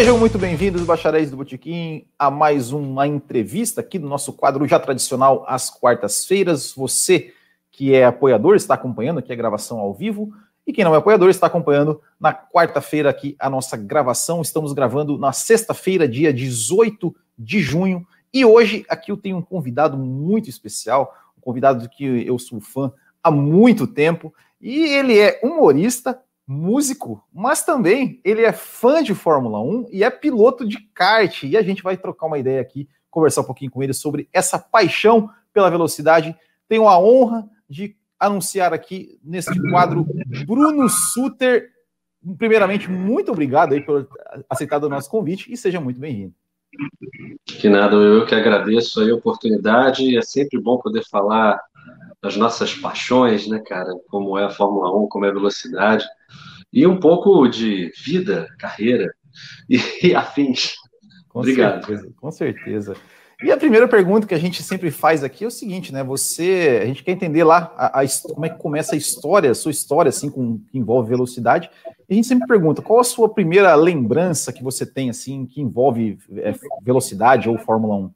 Sejam muito bem-vindos, bacharéis do Botequim, a mais uma entrevista aqui no nosso quadro já tradicional às quartas-feiras. Você que é apoiador está acompanhando aqui a gravação ao vivo e quem não é apoiador está acompanhando na quarta-feira aqui a nossa gravação. Estamos gravando na sexta-feira, dia 18 de junho, e hoje aqui eu tenho um convidado muito especial, um convidado que eu sou fã há muito tempo, e ele é humorista, músico, mas também ele é fã de Fórmula 1 e é piloto de kart. E a gente vai trocar uma ideia aqui, conversar um pouquinho com ele sobre essa paixão pela velocidade. Tenho a honra de anunciar aqui neste quadro Bruno Suter. Primeiramente, muito obrigado aí por aceitar o nosso convite e seja muito bem-vindo. Que nada, eu que agradeço a oportunidade. É sempre bom poder falar das nossas paixões, né, cara? Como é a Fórmula 1, como é a velocidade e um pouco de vida, carreira e, afins. Com Obrigado. Certeza, com certeza. E a primeira pergunta que a gente sempre faz aqui é o seguinte, né? Você, a gente quer entender lá a, a, como é que começa a história, a sua história, assim, com, que envolve velocidade. E a gente sempre pergunta qual a sua primeira lembrança que você tem, assim, que envolve é, velocidade ou Fórmula 1?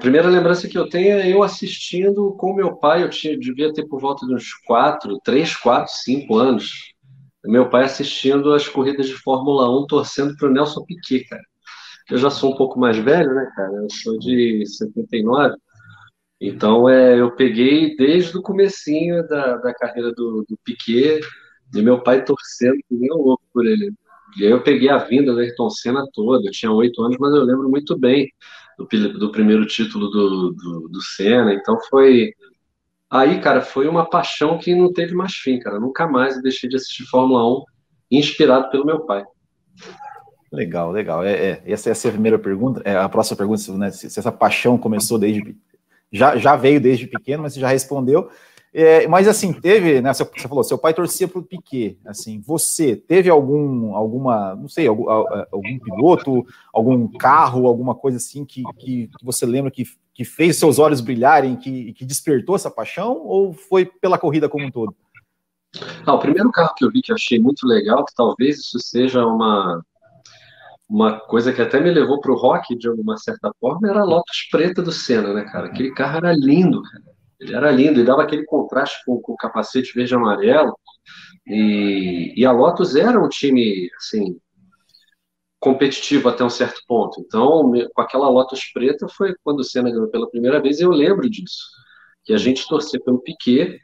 Primeira lembrança que eu tenho é eu assistindo com meu pai, eu tinha, devia ter por volta de uns 4, 3, 4, 5 anos. Meu pai assistindo as corridas de Fórmula 1, torcendo para o Nelson Piquet, cara. Eu já sou um pouco mais velho, né, cara? Eu sou de 79. Então, é, eu peguei desde o comecinho da, da carreira do, do Piquet, e meu pai torcendo nem louco por ele. E aí eu peguei a vinda do Ayrton Senna toda. Eu tinha oito anos, mas eu lembro muito bem do, do primeiro título do, do, do Senna. Então foi. Aí, cara, foi uma paixão que não teve mais fim, cara. Nunca mais eu deixei de assistir Fórmula 1, inspirado pelo meu pai. Legal, legal. É, é, essa, essa é a primeira pergunta. É, a próxima pergunta, né, se, se essa paixão começou desde. Já, já veio desde pequeno, mas você já respondeu. É, mas assim, teve, né? Você falou, seu pai torcia para o Piquet. Assim, você teve algum, alguma, não sei, algum, algum piloto, algum carro, alguma coisa assim que, que, você lembra que, que fez seus olhos brilharem, que, que despertou essa paixão, ou foi pela corrida como um todo? Ah, o primeiro carro que eu vi que eu achei muito legal, que talvez isso seja uma, uma coisa que até me levou para o rock de uma certa forma, era a Lotus preta do Senna, né, cara? Aquele carro era lindo, cara. Ele era lindo e dava aquele contraste com, com o capacete verde e amarelo. E, e a Lotus era um time, assim, competitivo até um certo ponto. Então, com aquela Lotus preta foi quando o Senna ganhou pela primeira vez, e eu lembro disso. Que a gente torcia pelo Piquet,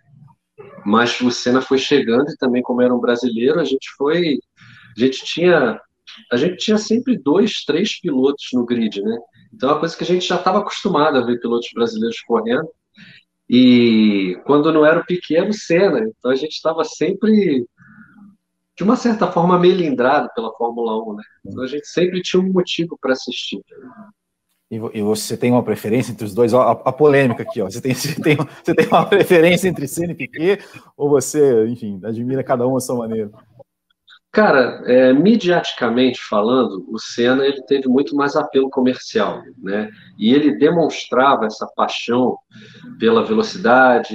mas o Senna foi chegando e também como era um brasileiro, a gente foi, a gente tinha, a gente tinha sempre dois, três pilotos no grid, né? Então, é uma coisa que a gente já estava acostumado a ver pilotos brasileiros correndo. E quando não era o pequeno, Senna. Então a gente estava sempre, de uma certa forma, melindrado pela Fórmula 1, né? Então a gente sempre tinha um motivo para assistir. E você tem uma preferência entre os dois? A, a polêmica aqui, ó. Você tem, você, tem, você tem uma preferência entre Senna e Piquet? Ou você, enfim, admira cada um a sua maneira? Cara, é, midiaticamente falando, o Senna ele teve muito mais apelo comercial, né? E ele demonstrava essa paixão pela velocidade.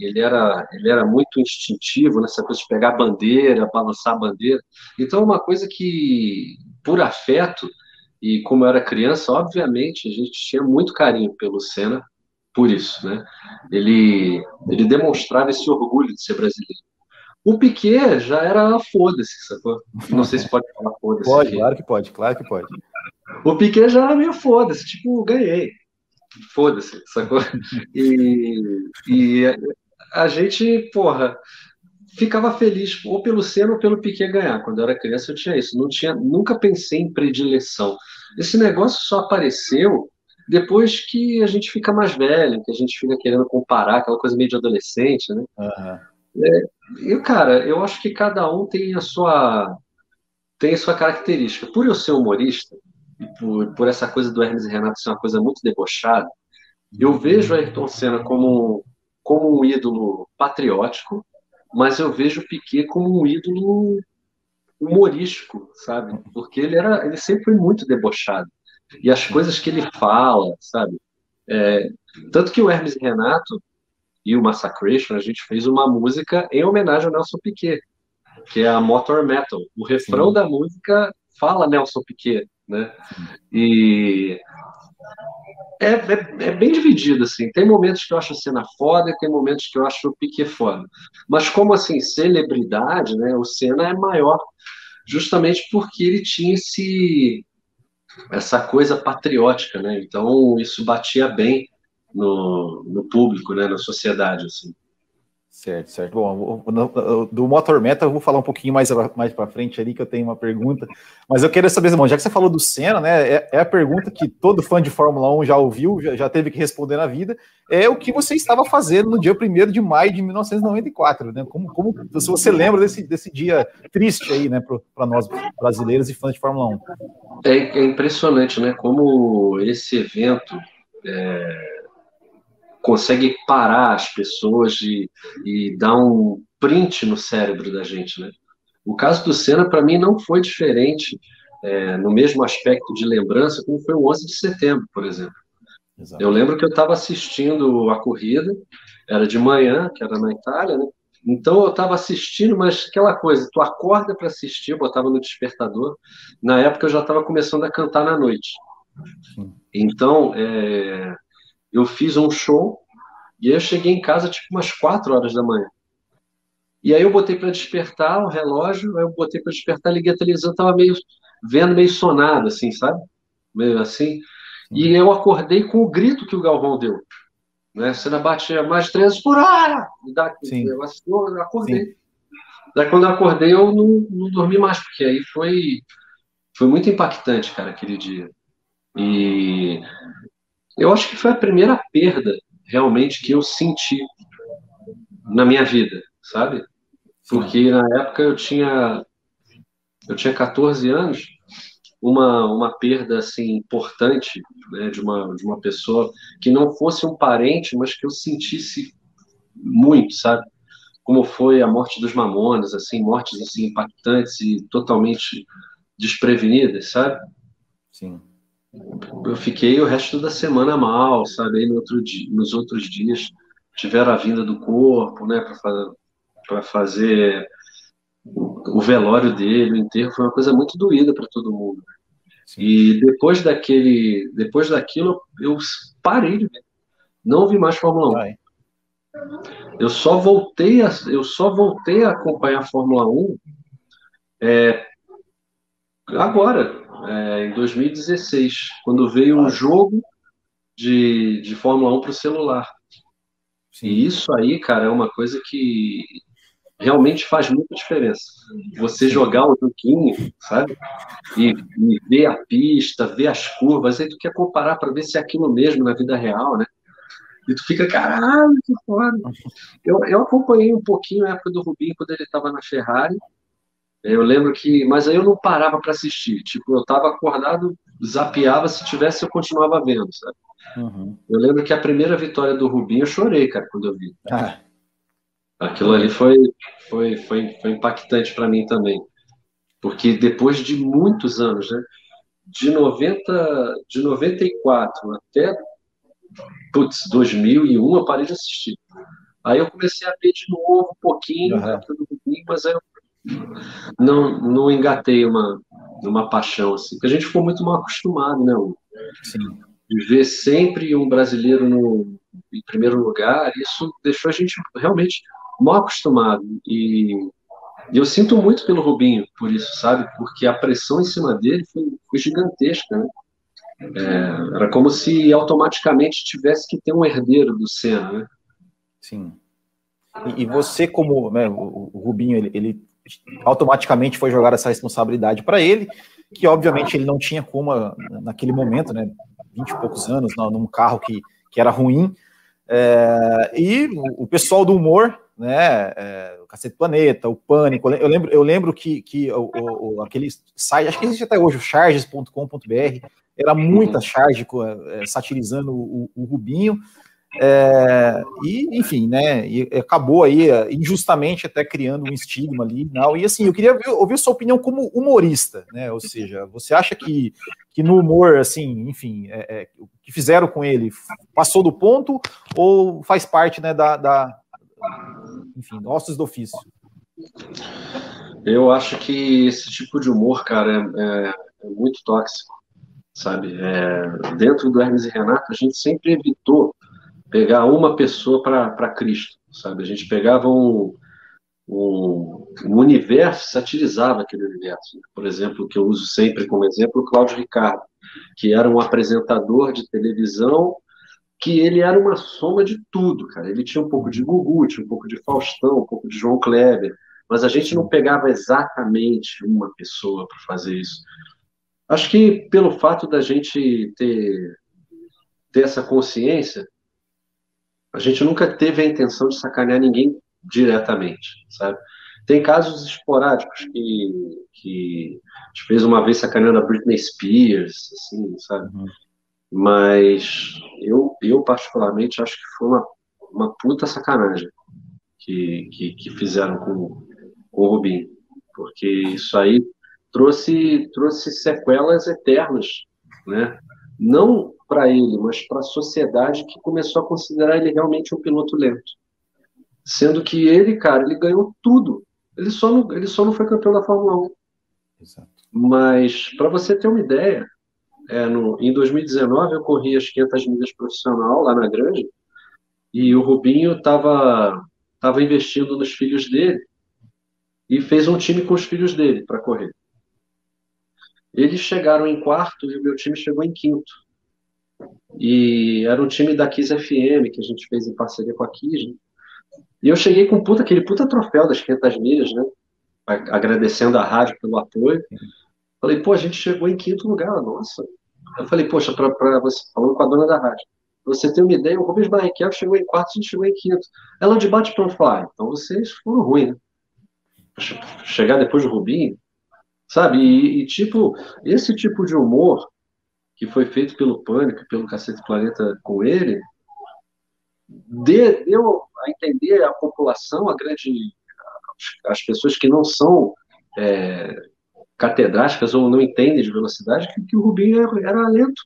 Ele era ele era muito instintivo nessa coisa de pegar a bandeira, balançar a bandeira. Então, uma coisa que, por afeto e como eu era criança, obviamente a gente tinha muito carinho pelo Senna, por isso, né? Ele ele demonstrava esse orgulho de ser brasileiro. O Piquet já era foda-se, sacou? Não sei se pode falar foda-se. Pode, aqui. claro que pode, claro que pode. O Piquet já era meio foda-se, tipo, ganhei. Foda-se, sacou? E, e a gente, porra, ficava feliz ou pelo Senna ou pelo Piquet ganhar. Quando eu era criança eu tinha isso, não tinha, nunca pensei em predileção. Esse negócio só apareceu depois que a gente fica mais velho, que a gente fica querendo comparar, aquela coisa meio de adolescente, né? Uhum. É, e, cara, eu acho que cada um tem a sua tem a sua característica. Por eu ser humorista, e por, por essa coisa do Hermes e Renato ser uma coisa muito debochada, eu vejo Ayrton Senna como, como um ídolo patriótico, mas eu vejo o Piquet como um ídolo humorístico, sabe? Porque ele era, ele sempre foi muito debochado. E as coisas que ele fala, sabe? É, tanto que o Hermes e Renato, e o Massacration, a gente fez uma música em homenagem ao Nelson Piquet, que é a Motor Metal. O refrão Sim. da música fala Nelson Piquet, né? E é, é, é, bem dividido, assim. Tem momentos que eu acho a cena foda, tem momentos que eu acho o Piquet foda. Mas como, assim, celebridade, né? O Senna é maior justamente porque ele tinha esse, essa coisa patriótica, né? Então, isso batia bem no, no público, né? Na sociedade, assim. Certo, certo. Bom, do Motor Meta eu vou falar um pouquinho mais, mais para frente ali, que eu tenho uma pergunta. Mas eu queria saber, bom, já que você falou do Senna, né? É, é, a pergunta que todo fã de Fórmula 1 já ouviu, já, já, teve que responder na vida. É o que você estava fazendo no dia 1 de maio de 1994, né? Como, como se você lembra desse, desse dia triste aí, né, para nós brasileiros e fãs de Fórmula 1. É, é impressionante, né? Como esse evento. É consegue parar as pessoas e, e dar um print no cérebro da gente, né? O caso do Senna, para mim, não foi diferente é, no mesmo aspecto de lembrança como foi o 11 de setembro, por exemplo. Exato. Eu lembro que eu estava assistindo a corrida, era de manhã, que era na Itália, né? Então eu estava assistindo, mas aquela coisa, tu acorda para assistir, eu botava no despertador. Na época eu já estava começando a cantar na noite. Então, é, eu fiz um show e aí eu cheguei em casa tipo umas quatro horas da manhã. E aí eu botei para despertar o relógio, aí eu botei para despertar, liguei a televisão, tava meio vendo meio sonado assim, sabe? Meio assim. E eu acordei com o grito que o Galvão deu. Né? Você não batia mais 13 por hora! Sim. Eu, eu acordei. Sim. Daí quando eu acordei, eu não, não dormi mais, porque aí foi, foi muito impactante, cara, aquele dia. E eu acho que foi a primeira perda realmente que eu senti na minha vida, sabe? Porque na época eu tinha eu tinha 14 anos, uma, uma perda assim importante né, de uma de uma pessoa que não fosse um parente, mas que eu sentisse muito, sabe? Como foi a morte dos Mamonas, assim, mortes assim impactantes e totalmente desprevenidas, sabe? Sim eu fiquei o resto da semana mal, sabe? Aí no outro dia, nos outros dias tiveram a vinda do corpo, né, para fazer o velório dele, o enterro, foi uma coisa muito doída para todo mundo. Sim. E depois daquele, depois daquilo, eu parei de ver. Não vi mais Fórmula 1. Vai. Eu só voltei a, eu só voltei a acompanhar a Fórmula 1 é, agora, é, em 2016, quando veio um jogo de, de Fórmula 1 para o celular. E isso aí, cara, é uma coisa que realmente faz muita diferença. Você jogar o joguinho, sabe? E, e, ver a pista, ver as curvas, aí tu quer comparar para ver se é aquilo mesmo na vida real, né? E tu fica, caralho, que foda. Eu, eu acompanhei um pouquinho a época do Rubinho, quando ele estava na Ferrari, eu lembro que, mas aí eu não parava para assistir. Tipo, eu estava acordado, zapeava, se tivesse eu continuava vendo, sabe? Uhum. Eu lembro que a primeira vitória do Rubinho eu chorei, cara, quando eu vi. Ah. Aquilo ali foi, foi, foi, foi impactante para mim também. Porque depois de muitos anos, né? De 90, de 94 até putz, 2001 eu parei de assistir. Aí eu comecei a ver de novo um pouquinho uhum. do Rubinho, mas aí eu não, não engatei uma, uma paixão, assim, porque a gente ficou muito mal acostumado, né? Sim. De ver sempre um brasileiro no, em primeiro lugar, isso deixou a gente realmente mal acostumado. E, e eu sinto muito pelo Rubinho por isso, sabe? Porque a pressão em cima dele foi, foi gigantesca, né? É, era como se automaticamente tivesse que ter um herdeiro do Senna, né? Sim. E, e você, como né, o, o Rubinho, ele, ele automaticamente foi jogada essa responsabilidade para ele, que obviamente ele não tinha como naquele momento, né, 20 e poucos anos, num carro que, que era ruim, é, e o, pessoal do humor, né, é, o Cacete Planeta, o Pânico, eu lembro, eu lembro que, que o, o, aquele site, acho que existe até hoje, o charges.com.br, era muita charge é, satirizando o, o Rubinho, é, e, enfim, né, e acabou aí é, injustamente até criando um estigma ali. Não, e assim, eu queria ver, ouvir sua opinião como humorista, né? Ou seja, você acha que, que no humor, assim, enfim, é, é, o que fizeram com ele passou do ponto ou faz parte, né, da, da enfim, ossos do ofício? Eu acho que esse tipo de humor, cara, é, é, é muito tóxico, sabe? Dentro do Hermes e Renato, a gente sempre evitou pegar uma pessoa para Cristo, sabe? A gente pegava um, um, um, universo, satirizava aquele universo. Por exemplo, que eu uso sempre como exemplo, o Cláudio Ricardo, que era um apresentador de televisão que ele era uma soma de tudo, cara. Ele tinha um pouco de Gugu, tinha um pouco de Faustão, um pouco de João Kleber, mas a gente não pegava exatamente uma pessoa para fazer isso. Acho que pelo fato da gente ter, ter essa consciência, a gente nunca teve a intenção de sacanear ninguém diretamente, sabe? Tem casos esporádicos que, que a gente fez uma vez sacaneando a Britney Spears, assim, sabe? Uhum. Mas eu, eu particularmente acho que foi uma, uma puta sacanagem que, que, que fizeram com, com o Rubinho, porque isso aí trouxe, trouxe sequelas eternas, né? Não para ele, mas para a sociedade que começou a considerar ele realmente um piloto lento. Sendo que ele, cara, ele ganhou tudo. Ele só não, ele só não foi campeão da Fórmula 1. Exato. Mas, para você ter uma ideia, é, no, em 2019 eu corri as 500 milhas profissional lá na Grande e o Rubinho estava tava investindo nos filhos dele e fez um time com os filhos dele para correr. Eles chegaram em quarto e o meu time chegou em quinto. E era um time da Kiss FM que a gente fez em parceria com a Kiss. Né? E eu cheguei com puta, aquele puta troféu das 500 milhas, né? Agradecendo a rádio pelo apoio. Falei, pô, a gente chegou em quinto lugar, nossa. Eu falei, poxa, para você, falando com a dona da rádio, você tem uma ideia, o Rubens Barrichello chegou em quarto, a gente chegou em quinto. Ela de bate pronto falar, ah, então vocês foram ruins, né? Chegar depois do Rubinho, sabe? E, e, tipo, esse tipo de humor que foi feito pelo Pânico, pelo Cacete Planeta com ele, deu a entender a população, a grande, as pessoas que não são é, catedráticas ou não entendem de velocidade, que, que o Rubinho era, era, lento,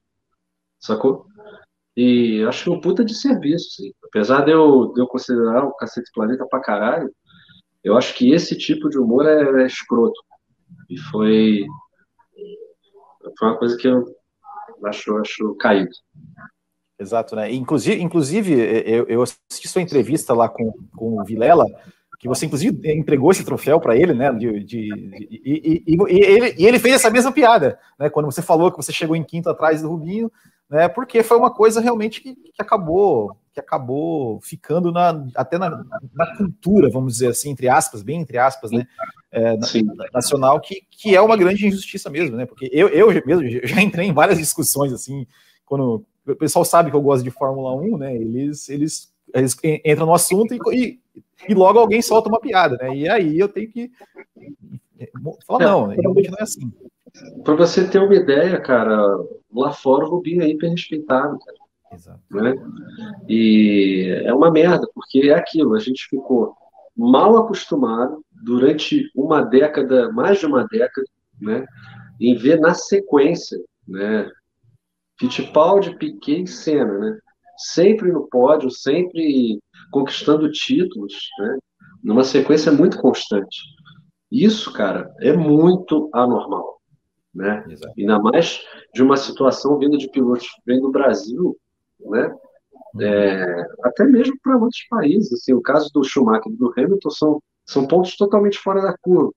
sacou? E acho um puta de serviço, sim. Apesar de eu, de eu considerar o Cacete Planeta pra caralho, eu acho que esse tipo de humor é, é escroto. E foi, foi uma coisa que eu acho, acho caído. Exato, né? Inclusive, inclusive eu, eu assisti sua entrevista lá com, com o Vilela, que você inclusive entregou esse troféu para ele, né? De, de, de e, e, e, ele, e ele fez essa mesma piada, né? Quando você falou que você chegou em quinto atrás do Rubinho, né? Porque foi uma coisa realmente que, que acabou que acabou ficando na, até na, na, cultura, vamos dizer assim, entre aspas, bem entre aspas, né? É, nacional, que, que é uma grande injustiça mesmo, né? Porque eu, eu mesmo já entrei em várias discussões assim, quando o pessoal sabe que eu gosto de Fórmula 1, né? Eles, eles, eles entram no assunto e, e, logo alguém solta uma piada, né? E aí eu tenho que falar, é, não, realmente não é assim. Para você ter uma ideia, cara, lá fora o Rubinho é hiper respeitado, cara. Exato. Né? E é uma merda, porque é aquilo, a gente ficou mal acostumado durante uma década, mais de uma década, né, em ver na sequência, né, Fittipaldi, Piquet e Senna, né, sempre no pódio, sempre conquistando títulos, né, numa sequência muito constante. Isso, cara, é muito anormal, né? Exato. Ainda mais de uma situação vinda de pilotos vem do Brasil, né? É, até mesmo para outros países. Assim, o caso do Schumacher e do Hamilton são, são pontos totalmente fora da curva.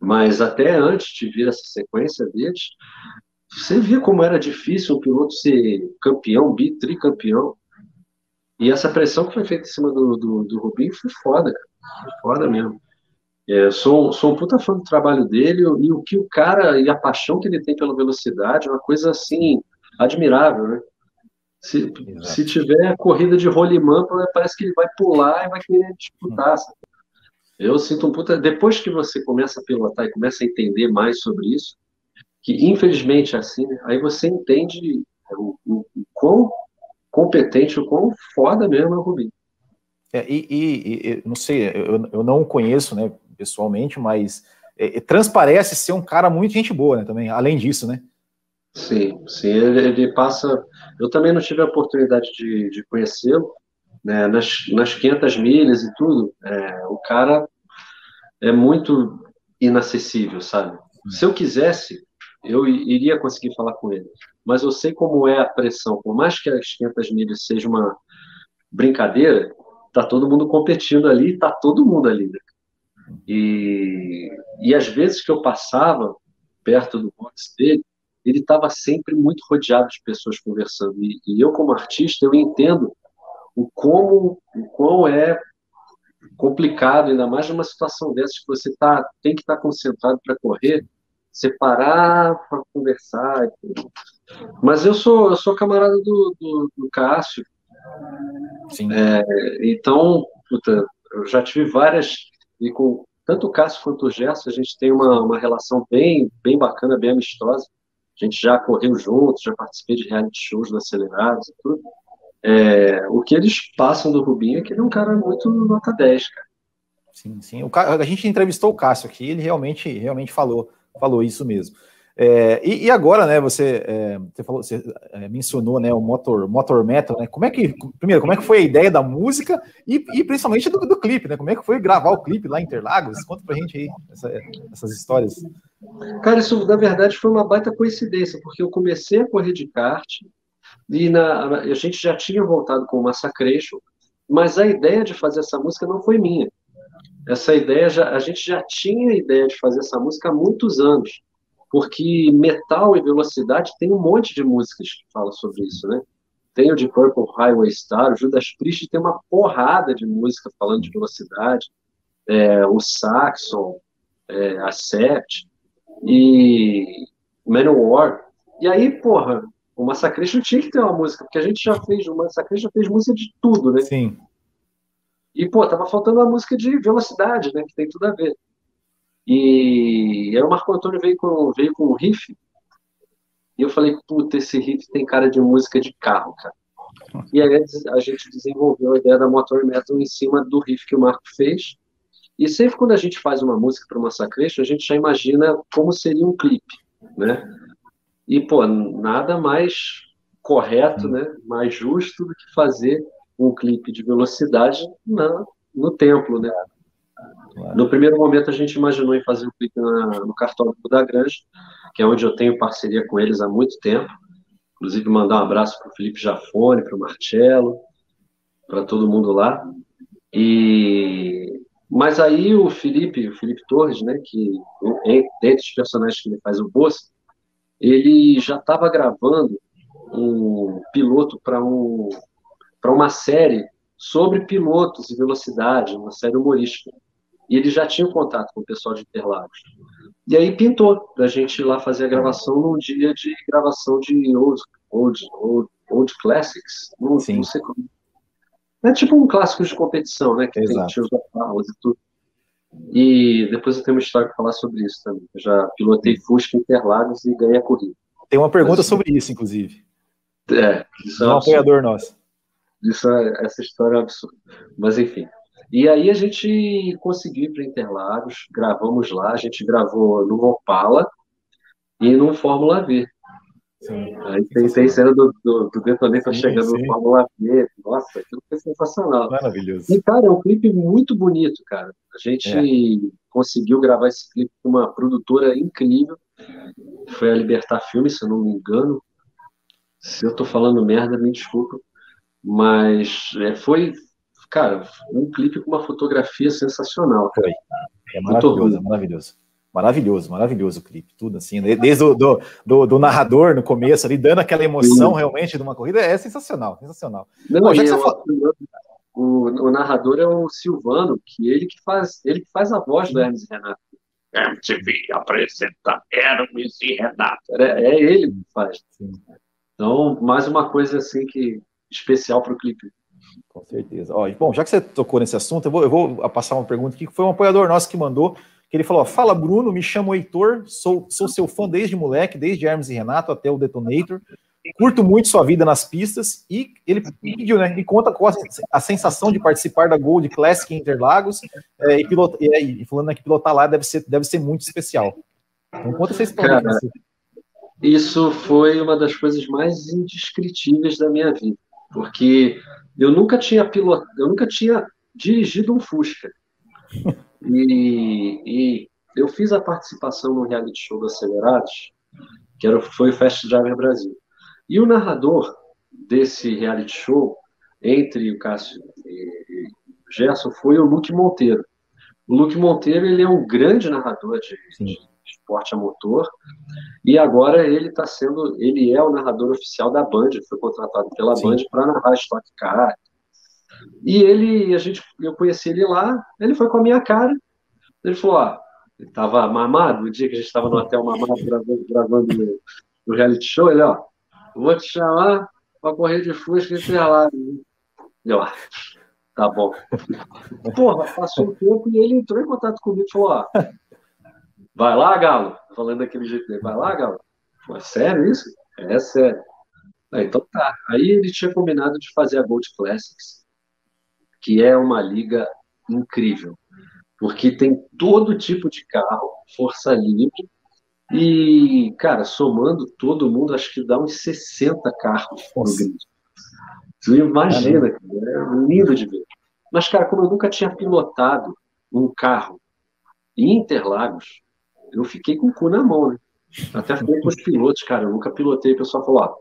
Mas até antes de vir essa sequência deles, você via como era difícil um piloto ser campeão, bi, tricampeão. E essa pressão que foi feita em cima do, do, do Rubinho foi foda. Foi foda mesmo. É, sou, sou um puta fã do trabalho dele e o que o cara e a paixão que ele tem pela velocidade é uma coisa assim admirável, né? Se, se tiver corrida de rolimã, parece que ele vai pular e vai querer disputar. Sabe? Eu sinto um puta. Depois que você começa a pilotar e começa a entender mais sobre isso, que infelizmente é assim, né? aí você entende o, o, o, quão competente, o quão foda mesmo é o Rubinho. É, e, e, e, não sei, eu, eu não o conheço né, pessoalmente, mas é, transparece ser um cara muito gente boa né, também, além disso, né? Sim, sim, ele, ele, passa. Eu também não tive a oportunidade de, de conhecê-lo, né? nas, nas 500 milhas e tudo. É, o cara é muito. inacessível, sabe? Se eu quisesse, eu iria conseguir falar com ele. Mas eu sei como é a pressão. Por mais que as 500 milhas seja uma brincadeira, tá todo mundo competindo ali, tá todo mundo ali. Né? E, e às vezes que eu passava perto do box dele, ele estava sempre muito rodeado de pessoas conversando. E, e, eu, como artista, eu entendo o como, o quão é complicado, ainda mais numa situação dessa que você tá, tem que estar tá concentrado para correr, separar para conversar. Mas eu sou, eu sou camarada do, do, do Cássio. É, então, puta, eu já tive várias, e com tanto o Cássio quanto o Gerson, a gente tem uma, uma relação bem, bem bacana, bem amistosa. A gente já correu juntos, já participei de reality shows do Acelerados e tudo. É, o que eles passam do Rubinho é que ele é um cara muito nota 10, cara. Sim, sim. O, a gente entrevistou o Cássio aqui, ele realmente, realmente falou, falou isso mesmo. É, e, e, agora, né, você, é, você, falou, você é, mencionou, né, o Motor, Motor Metal, né, como é que, primeiro, como é que foi a ideia da música e, e principalmente do, do, clipe, né, como é que foi gravar o clipe lá em Interlagos? Conta pra gente aí essa, essas histórias. Cara, isso, na verdade, foi uma baita coincidência, porque eu comecei a correr de kart e na, a gente já tinha voltado com o Massacration, mas a ideia de fazer essa música não foi minha. Essa ideia, já, a gente já tinha a ideia de fazer essa música há muitos anos porque metal e velocidade tem um monte de músicas que falam sobre isso, né? Tem o de Purple Highway Star, o Judas Priest tem uma porrada de música falando de velocidade, é, o Saxon, é, a Sept e Manowar. E aí, porra, o Massacration tinha que ter uma música, porque a gente já fez, o Massacration já fez música de tudo, né? Sim. E, pô, tava faltando uma música de velocidade, né? Que tem tudo a ver. E aí o Marco Antônio veio com, veio com um riff, e eu falei, puta, esse riff tem cara de música de carro, cara. E aí a gente desenvolveu a ideia da Motor Metal em cima do riff que o Marco fez. E sempre quando a gente faz uma música para uma Sacration, a gente já imagina como seria um clipe, né? E, pô, nada mais correto, né? Mais justo do que fazer um clipe de velocidade na, no templo, né? Claro. No primeiro momento, a gente imaginou em fazer um clipe na, no cartódromo da Granja, que é onde eu tenho parceria com eles há muito tempo. Inclusive, mandar um abraço para o Felipe Jafone, para o Marcelo, para todo mundo lá. E mas aí o Felipe, o Felipe Torres, né, que dentre os personagens que ele faz o Boss, ele já estava gravando um piloto para um uma série sobre pilotos e velocidade, uma série humorística. E ele já tinha contato com o pessoal de Interlagos. E aí pintou da gente ir lá fazer a gravação num dia de gravação de old, old, old, old classics. Não, Sim. não sei como. É tipo um clássico de competição, né? Que Exato. tem tios falas e tudo. E depois eu tenho uma história para falar sobre isso também. Eu já pilotei Fusca Interlagos e ganhei a corrida. Tem uma pergunta Mas, sobre isso, inclusive. É, isso é um apoiador nosso. Isso é, essa história é absurda. Mas enfim. E aí a gente conseguiu ir para Interlagos, gravamos lá, a gente gravou no Opala e no Fórmula V. Sim. Aí tem, tem cena do, do, do Detonator sim, chegando sim. no Fórmula V. Nossa, aquilo foi sensacional. Maravilhoso. E, cara, é um clipe muito bonito, cara. A gente é. conseguiu gravar esse clipe com uma produtora incrível. Foi a Libertar Filmes, se eu não me engano. Se eu tô falando merda, me desculpa. Mas é, foi, cara, um clipe com uma fotografia sensacional. Foi. É maravilhoso, é maravilhoso. Maravilhoso, maravilhoso o clipe, tudo assim, desde o do, do, do, narrador no começo ali, dando aquela emoção Sim. realmente de uma corrida, é sensacional, sensacional. Não, Bom, já que você fala... o, o, narrador é o Silvano, que ele que faz, ele que faz a voz do Hermes e Renato. MTV apresenta Hermes e Renato. É, é ele que faz. Sim. Então, mais uma coisa assim que especial para o clipe. Com certeza. Ó, bom, já que você tocou nesse assunto, eu vou, eu vou passar uma pergunta aqui, que foi um apoiador nosso que mandou, que ele falou, fala Bruno, me chamo Heitor, sou, sou seu fã desde moleque, desde Hermes e Renato até o Detonator, curto muito sua vida nas pistas, e ele pediu, né, me conta qual a, sensação de participar da Gold Classic Interlagos, é, e, pilota, e, e, falando que pilotar lá deve ser, deve ser muito especial. Então conta essa história. Cara, isso foi uma das coisas mais indescritíveis da minha vida, porque eu nunca tinha pilot... eu nunca tinha dirigido um Fusca. E, e eu, fiz a participação no reality show do Acelerados, que era, foi o Fast Driver Brasil. E o narrador desse reality show, entre o Cássio e o Gerson, foi o Luke Monteiro. O Luke Monteiro ele é um grande narrador de, de esporte a motor e agora ele está sendo, ele é o narrador oficial da Band, foi contratado pela Sim. Band para narrar Stock Car. E ele, a gente, eu conheci ele lá, ele foi com a minha cara, ele falou, ó, ele estava mamado, no dia que a gente estava no hotel mamado gravando, gravando o reality show, ele, ó, vou te chamar para correr de Fusca e lá. E ó, tá bom. Porra, passou um tempo e ele entrou em contato comigo e falou, ó, vai lá, Galo, falando daquele jeito dele, vai lá, Galo. Pô, é sério isso? É sério. Ah, então tá. Aí ele tinha combinado de fazer a Gold Classics, que é uma liga incrível, porque tem todo tipo de carro, força livre, e, cara, somando todo mundo, acho que dá uns 60 carros Nossa. no grid. Tu imagina, cara, é lindo de ver. Mas, cara, como eu nunca tinha pilotado um carro em Interlagos, eu fiquei com o cu na mão, né? Até falei com os pilotos, cara, eu nunca pilotei. O pessoal falou, ó,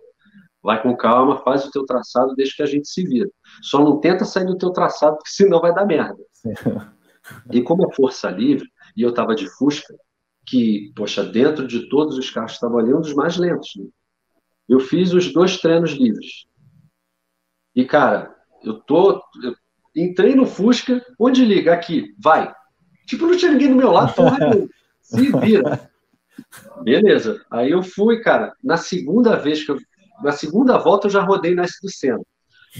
vai com calma, faz o teu traçado, deixa que a gente se vira. Só não tenta sair do teu traçado, porque senão vai dar merda. E como é força livre, e eu tava de Fusca, que, poxa, dentro de todos os carros que estavam ali, um dos mais lentos. Né? Eu fiz os dois treinos livres. E, cara, eu tô. Eu entrei no Fusca, onde liga? Aqui, vai. Tipo, não tinha ninguém do meu lado, porra, se vira. Beleza. Aí eu fui, cara, na segunda vez que eu. Na segunda volta eu já rodei na S do Senna.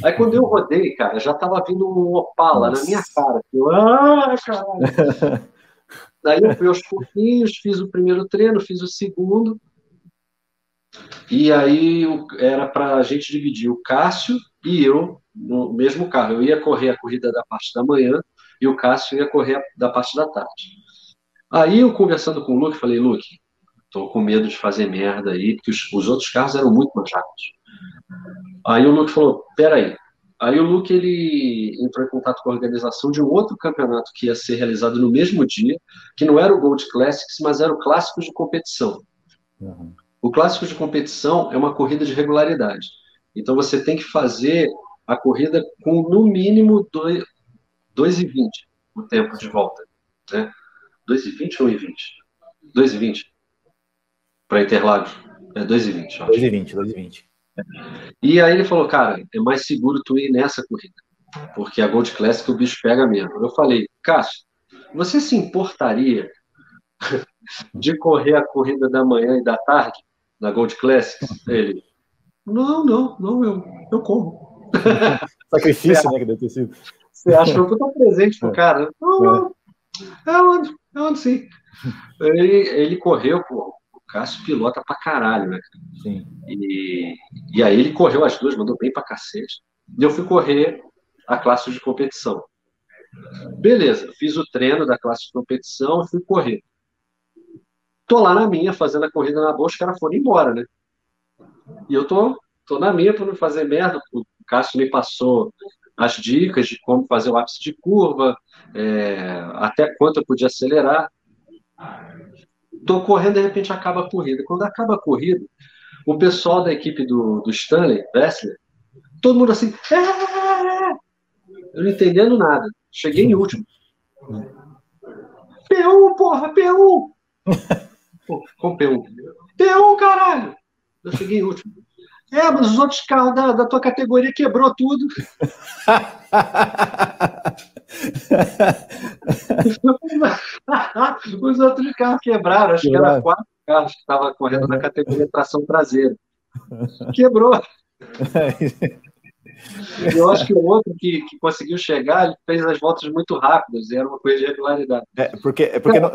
Aí quando eu rodei, cara, já tava vindo um Opala Nossa. na minha cara. Eu, ah, caralho. Daí eu fui aos pouquinhos, fiz o primeiro treino, fiz o segundo. E aí era para a gente dividir o Cássio e eu no mesmo carro. Eu ia correr a corrida da parte da manhã e o Cássio ia correr da parte da tarde. Aí eu conversando com o Luke, falei, Luke, tô com medo de fazer merda aí, porque os, os outros carros eram muito mais rápidos. Aí o Luke falou, peraí, Aí o Luke ele entrou em contato com a organização de um outro campeonato que ia ser realizado no mesmo dia, que não era o Gold Classics, mas era o Clássico de Competição. Uhum. O Clássico de Competição é uma corrida de regularidade. Então você tem que fazer a corrida com no mínimo 2,20 o tempo de volta. Né? 2,20 ou 1,20? 2,20 para Interlagos. É 2,20. 2,20, 2,20. E aí ele falou, cara, é mais seguro tu ir nessa corrida, porque a Gold Classic o bicho pega mesmo. Eu falei, Cássio, você se importaria de correr a corrida da manhã e da tarde na Gold Classic? Ele, não, não, não, eu, eu corro. Sacrifício, né, que deve ter sido. Você achou que eu tô presente pro é. cara? Não, não, é é onde sim. Ele, ele correu, pô, Cássio pilota pra caralho, né? Sim. E, e aí ele correu as duas, mandou bem pra cacete. E eu fui correr a classe de competição. Beleza, fiz o treino da classe de competição e fui correr. Tô lá na minha, fazendo a corrida na boa, os caras foram embora, né? E eu tô, tô na minha para não fazer merda. O Cássio me passou as dicas de como fazer o ápice de curva, é, até quanto eu podia acelerar. Tô correndo, de repente acaba a corrida. Quando acaba a corrida, o pessoal da equipe do, do Stanley, Wessler, todo mundo assim, é! eu não entendendo nada. Cheguei em último. P1, porra, P1! Pô, com P1. P1, caralho! Eu cheguei em último. É, mas os outros carros da, da tua categoria quebrou tudo. Os outros carros quebraram, acho que eram quatro carros que estavam correndo na categoria tração traseira. Quebrou. Eu acho que o outro que, que conseguiu chegar, fez as voltas muito rápidas, e era uma coisa de regularidade. É, porque, é porque não,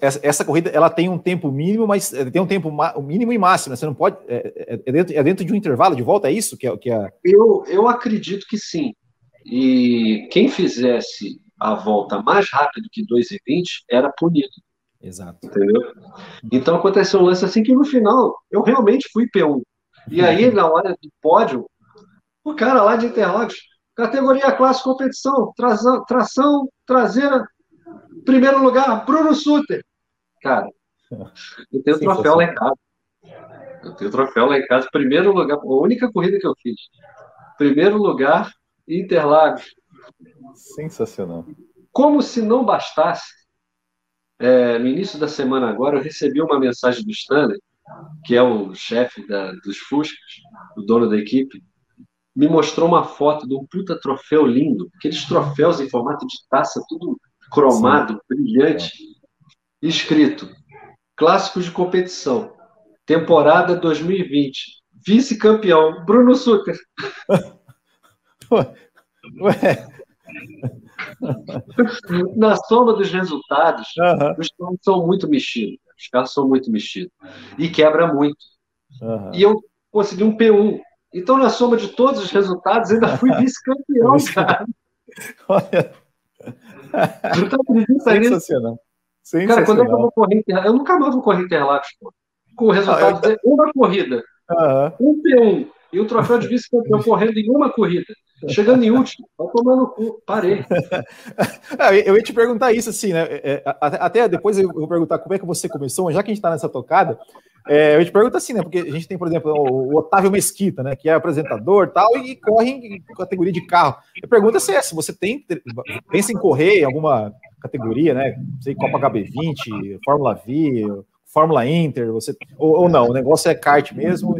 essa, essa, corrida ela tem um tempo mínimo, mas tem um tempo mínimo e máximo. Você não pode. É, é, dentro, é dentro de um intervalo de volta, é isso que é, que é... Eu, eu acredito que sim. E quem fizesse a volta mais rápido que 2,20 era punido. Exato. Entendeu? Então aconteceu um lance assim que no final eu realmente fui P1. E aí, na hora do pódio, o cara lá de Interlagos, categoria classe competição, tração, tração traseira, primeiro lugar, Bruno Suter. Cara, eu tenho troféu lá em casa. Eu tenho troféu lá em casa. Primeiro lugar, a única corrida que eu fiz. Primeiro lugar, Interlagos. Sensacional. Como se não bastasse, é, no início da semana agora, eu recebi uma mensagem do Stanley, que é o chefe da, dos Fuscas, o dono da equipe, me mostrou uma foto de um puta troféu lindo, aqueles troféus em formato de taça, tudo cromado, Sim. brilhante, é. escrito Clássicos de competição, temporada 2020, vice-campeão, Bruno Suter. Ué. Na soma dos resultados, uhum. os carros são muito mexidos. Os carros são muito mexidos. E quebra muito. Uhum. E eu consegui um P1. Então, na soma de todos os resultados, ainda fui vice-campeão, cara. Olha. Sensacional. Cara, quando é que eu vou correr? Eu nunca mais vou correr Interlagos, pô. Com o resultado ah, eu... de uma corrida. Uhum. Um P1 e o troféu de vice-campeão correndo em uma corrida. Chegando em último, vai tomar no cu, parei. eu ia te perguntar isso, assim, né? É, é, até depois eu vou perguntar como é que você começou, mas já que a gente está nessa tocada, é, eu te pergunto assim, né? Porque a gente tem, por exemplo, o Otávio Mesquita, né? Que é apresentador tal, e corre em categoria de carro. A pergunta é se você tem, pensa em correr em alguma categoria, né? Sei, Copa HB20, Fórmula V, Fórmula Inter, você ou, ou, não, o negócio é kart mesmo.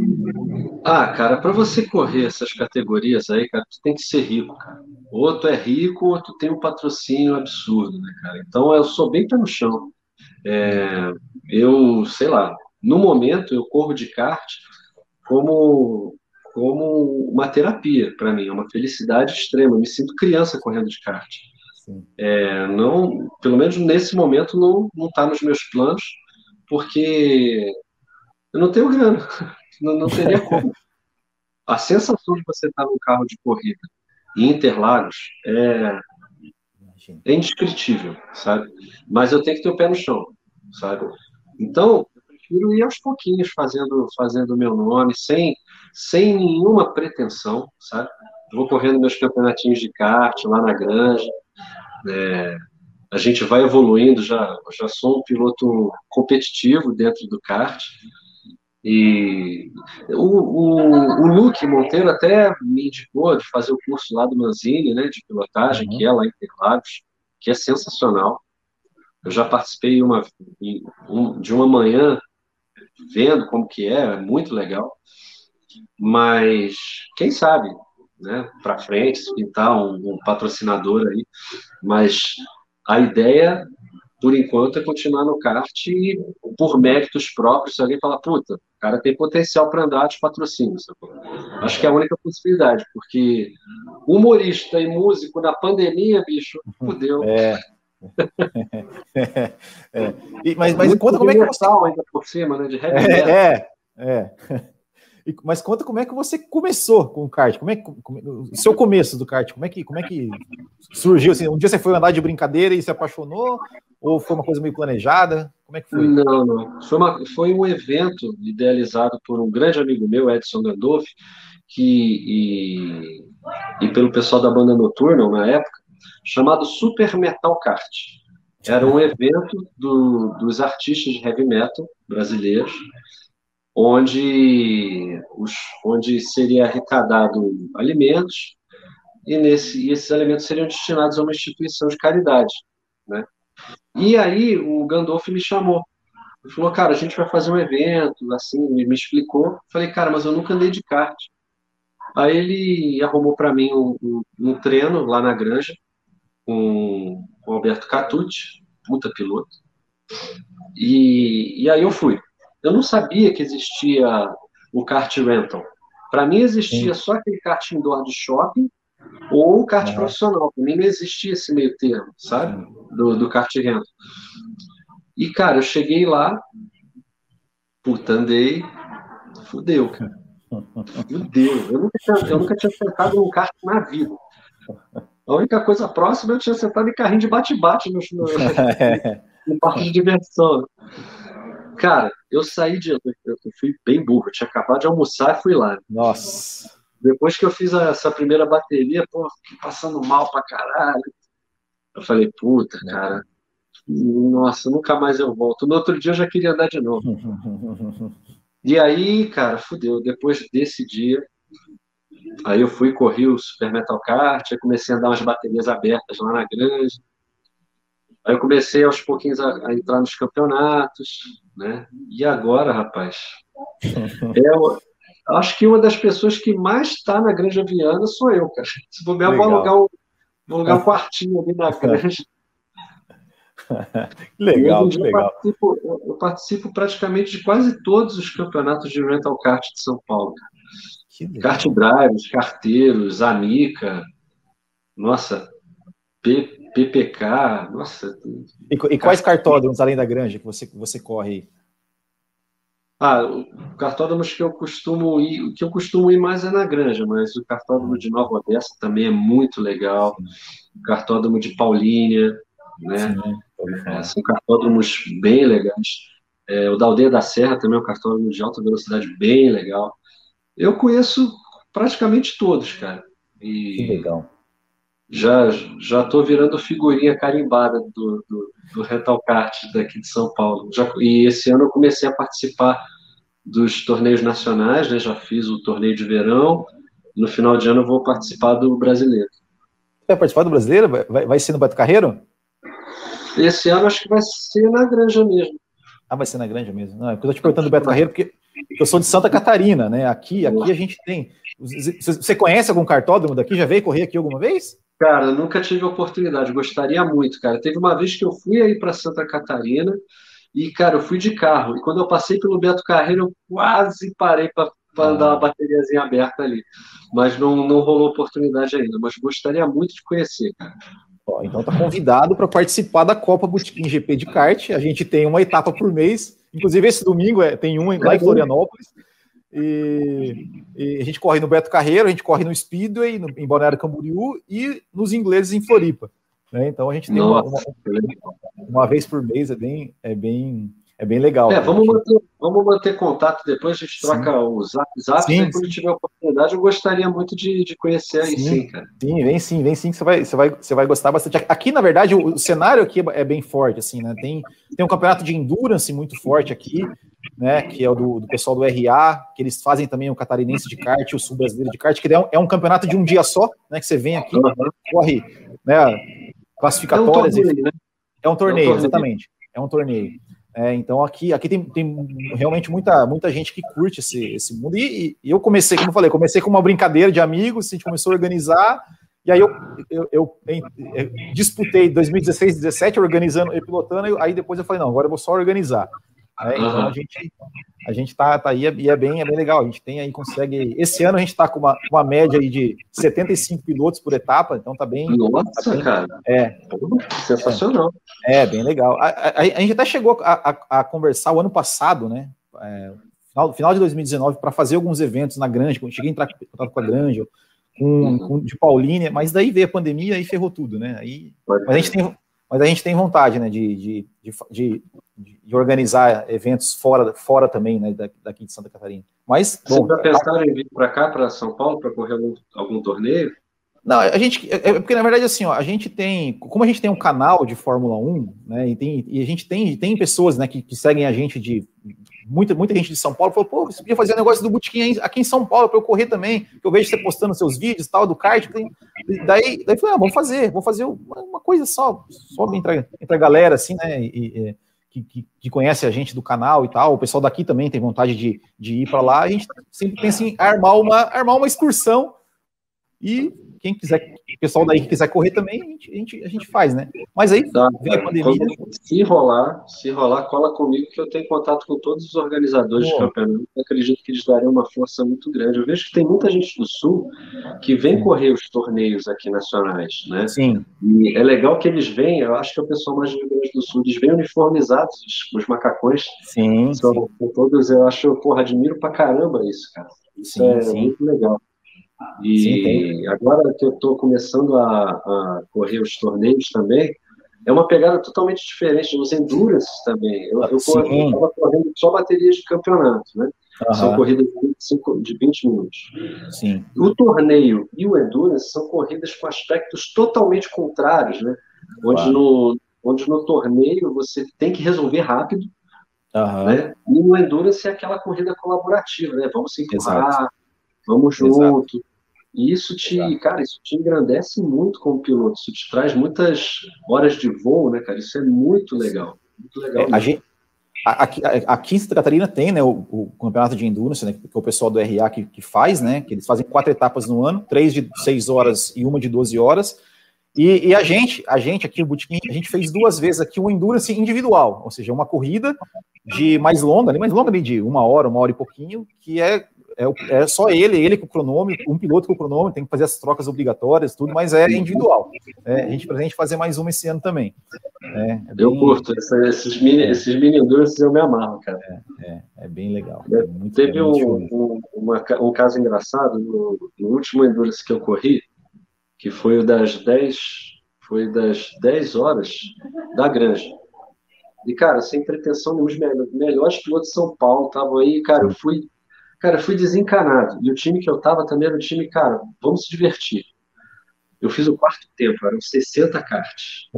Ah, cara, para você correr essas categorias aí, cara, tu tem que ser rico, cara. Ou tu é rico, ou tu tem um patrocínio absurdo, né, cara? Então eu sou bem pé no chão. É, eu, sei lá, no momento eu corro de kart como como uma terapia para mim, é uma felicidade extrema. Eu me sinto criança correndo de kart. É, não, pelo menos nesse momento não não está nos meus planos porque eu não tenho grana, não, não teria como. A sensação de você estar num carro de corrida em Interlagos é, é indescritível, sabe? Mas eu tenho que ter o pé no chão, sabe? Então, eu prefiro ir aos pouquinhos fazendo fazendo o meu nome, sem, sem nenhuma pretensão, sabe? vou correndo meus campeonatinhos de kart lá na granja, é, a gente vai evoluindo, já, já sou um piloto competitivo dentro do kart. E o, o, o Luke Monteiro até me indicou de fazer o curso lá do Manzini, né, de pilotagem, uhum. que é lá em Interlagos, que é sensacional. Eu já participei uma, um, de uma manhã vendo como que é, é muito legal. Mas quem sabe, né, para frente, se pintar um, um patrocinador aí, mas a ideia, por enquanto, é continuar no kart e, por méritos próprios, se alguém falar, puta, o cara tem potencial para andar de patrocínio. Acho que é a única possibilidade, porque humorista e músico na pandemia, bicho, fudeu. É. é. E, mas, mas conta como é que você. ainda por cima, né? De heavy é, é. Mas conta como é que você começou com o kart, como é que como, o seu começo do kart, como é que como é que surgiu assim? Um dia você foi andar de brincadeira e se apaixonou ou foi uma coisa meio planejada? Como é que foi? Não, não. Foi, uma, foi um evento idealizado por um grande amigo meu, Edson Gandolfi, que e, e pelo pessoal da banda Noturna na época, chamado Super Metal Kart. Era um evento do, dos artistas de heavy metal brasileiros onde, os, onde seria arrecadado alimentos e, nesse, e esses alimentos seriam destinados a uma instituição de caridade. Né? E aí o Gandolf me chamou. Ele falou, cara, a gente vai fazer um evento, assim, me, me explicou. Falei, cara, mas eu nunca andei de kart. Aí ele arrumou para mim um, um, um, treino lá na granja com o Alberto Catucci, puta piloto. E, e aí eu fui. Eu não sabia que existia o kart rental. Para mim existia Sim. só aquele kart indoor de shopping ou o kart uhum. profissional. Mim não existia esse meio termo, sabe? Do, do kart rental. E, cara, eu cheguei lá, puta, andei, fudeu, cara. Fudeu. Eu nunca tinha, eu nunca tinha sentado num kart na vida. A única coisa próxima eu tinha sentado em carrinho de bate-bate no, no, no parque de diversão. Cara, eu saí de. Eu fui bem burro, eu tinha acabado de almoçar e fui lá. Nossa. Depois que eu fiz essa primeira bateria, pô, fiquei passando mal pra caralho. Eu falei, puta, cara, Nossa, nunca mais eu volto. No outro dia eu já queria andar de novo. e aí, cara, fudeu. Depois desse dia, aí eu fui, corri o Super Metal Kart, aí comecei a dar umas baterias abertas lá na grande. Aí eu comecei aos pouquinhos a, a entrar nos campeonatos, né? E agora, rapaz, eu, acho que uma das pessoas que mais está na Granja Viana sou eu, cara. Se for eu vou alugar um, vou alugar um quartinho ali na granja. legal, que legal. Eu participo, eu participo, praticamente de quase todos os campeonatos de rental kart de São Paulo. Kart drivers, carteiros, Amica, nossa, P, PPK, nossa. E, e quais cartódromos além da Granja que você, que você corre aí? Ah, o cartódromos que eu costumo ir, o que eu costumo ir mais é na Granja, mas o cartódromo de Nova Odessa também é muito legal. O cartódromo de Paulínia, né? É, são cartódromos bem legais. É, o da Aldeia da Serra também é um cartódromo de alta velocidade bem legal. Eu conheço praticamente todos, cara. E que legal. Já já estou virando figurinha carimbada do, do, do Rental Kart daqui de São Paulo. Já, e esse ano eu comecei a participar dos torneios nacionais, né? Já fiz o torneio de verão. No final de ano eu vou participar do brasileiro. Vai participar do brasileiro? Vai, vai ser no Beto Carreiro? Esse ano acho que vai ser na Granja mesmo. Ah, vai ser na Granja mesmo. Não, é eu estou te perguntando do Beto Carreiro porque eu sou de Santa Catarina, né? Aqui, aqui a gente tem. Você conhece algum cartódromo daqui? Já veio correr aqui alguma vez? Cara, nunca tive oportunidade. Gostaria muito, cara. Teve uma vez que eu fui aí para Santa Catarina e, cara, eu fui de carro. E quando eu passei pelo Beto Carreiro, eu quase parei para para dar uma bateriazinha aberta ali. Mas não, não rolou oportunidade ainda. Mas gostaria muito de conhecer, cara. Ó, então tá convidado para participar da Copa Botequim GP de kart. A gente tem uma etapa por mês. Inclusive, esse domingo é, tem um lá em Florianópolis. E, e, a gente corre no Beto Carreiro, a gente corre no Speedway, no, em Balneário Camboriú e nos ingleses em Floripa. Né? Então a gente tem uma, uma, uma, vez por mês, é bem, é bem, é bem legal. É, vamos, manter, vamos manter contato depois, a gente troca sim. o zap, zap sim, quando tiver oportunidade, eu gostaria muito de, de conhecer aí sim, sim, cara. Sim, vem sim, vem sim, que você vai, você vai, você vai gostar bastante. Aqui, na verdade, o, o cenário aqui é bem forte, assim, né? Tem, tem um campeonato de endurance muito forte aqui, né? Que é o do, do pessoal do RA, que eles fazem também o catarinense de kart, o sul brasileiro de kart, que é um, é um campeonato de um dia só, né? Que você vem aqui, corre, né? Classificatórias. É um torneio, né? é um torneio, é um torneio. exatamente. É um torneio. É, então aqui, aqui tem, tem realmente muita, muita gente que curte esse, esse mundo. E, e, eu comecei, como eu falei, comecei com uma brincadeira de amigos, a gente começou a organizar, e aí eu, eu, eu, eu disputei 2016, 2017 organizando e pilotando, aí depois eu falei, não, agora eu vou só organizar. É, então a gente a gente tá, tá aí e é bem, é bem legal. A gente tem aí, consegue. Esse ano a gente está com uma, uma média aí de 75 pilotos por etapa, então tá bem. Nossa, tá bem, cara. É. Sensacional. É, é bem legal. A, a, a, gente até chegou a, a, a, conversar o ano passado, né? É, final, final de 2019, para fazer alguns eventos na Grande, quando cheguei a entrar em contato com a Grande, com, uhum. com, de Paulínia, mas daí veio a pandemia e ferrou tudo, né? Aí, mas a gente tem, mas a gente tem vontade, né, de, de, de, de organizar eventos fora, fora também, né, daqui de Santa Catarina. Mas, bom, já pensaram em vir para cá, para São Paulo, para correr algum, algum torneio? Não, a gente, é, é porque na verdade assim, ó, a gente tem, como a gente tem um canal de Fórmula 1, né, e, tem, e a gente tem, tem pessoas, né, que, que seguem a gente de muita, muita gente de São Paulo falou, pô, você podia fazer um negócio do Botequim aqui em São Paulo para eu correr também, que eu vejo você postando seus vídeos tal, do kart. Daí, daí falei, ah, vamos fazer, vamos fazer uma, uma coisa só, só entre, entre a galera, assim, né, e, e, que, que, que, conhece a gente do canal e tal, o pessoal daqui também tem vontade de, de ir para lá, a gente sempre pensa em armar uma, armar uma excursão e quem quiser, o pessoal daí que quiser correr também, a gente, a gente, a gente faz, né? Mas aí tá, vem a pandemia. Se rolar, se rolar, cola comigo que eu tenho contato com todos os organizadores Pô. de campeonato. Eu acredito que eles dariam uma força muito grande. Eu vejo que tem muita gente do Sul que vem correr os torneios aqui nacionais, né? Sim. E é legal que eles vêm, eu acho que é o pessoal mais do Rio Grande do Sul, eles vêm uniformizados, os, os macacões. Sim. São, sim. todos, eu acho, porra, admiro pra caramba isso, cara. Isso sim, é sim. muito legal. E Sim, agora que eu estou começando a, a, correr os torneios também, é uma pegada totalmente diferente dos endurance também. Eu estava correndo só baterias de campeonato, né? Uhum. São corridas de 25, de 20 minutos. Sim. O torneio e o endurance são corridas com aspectos totalmente contrários, né? Onde no, onde no torneio você tem que resolver rápido, uhum. né? E no Endurance é aquela corrida colaborativa, né? Vamos se empurrar, Exato. vamos junto. Exato. E isso te, Exato. cara, isso te engrandece muito como piloto, isso te traz muitas horas de voo, né, cara? Isso é muito legal. Muito legal. É, a gente, Aqui, aqui, em Santa Catarina tem né, o, o campeonato de endurance, né, que é o pessoal do RA que, que, faz, né? Que eles fazem quatro etapas no ano, três de seis horas e uma de 12 horas. E, e, a gente, a gente aqui no Botequim, a gente fez duas vezes aqui o endurance individual, ou seja, uma corrida de mais longa, mais longa de uma hora, uma hora e pouquinho, que é é, é, só ele, ele com o cronômetro, um piloto com o cronômetro, tem que fazer as trocas obrigatórias, tudo, mas é individual. É, a gente pretende fazer mais uma esse ano também. É, é bem... Eu curto, esses mini, esses mini endurance eu me amarro, cara. É, é, é bem legal. Muito, Teve um, um, uma, um, caso engraçado no, no, último endurance que eu corri, que foi o das 10, foi das 10 horas da Granja. E, cara, sem pretensão nenhuma, os melhores pilotos de São Paulo estavam aí, cara, eu fui Cara, fui desencanado. E o time que eu tava também era um time, cara, vamos se divertir. Eu fiz o quarto tempo, eram 60 cartas.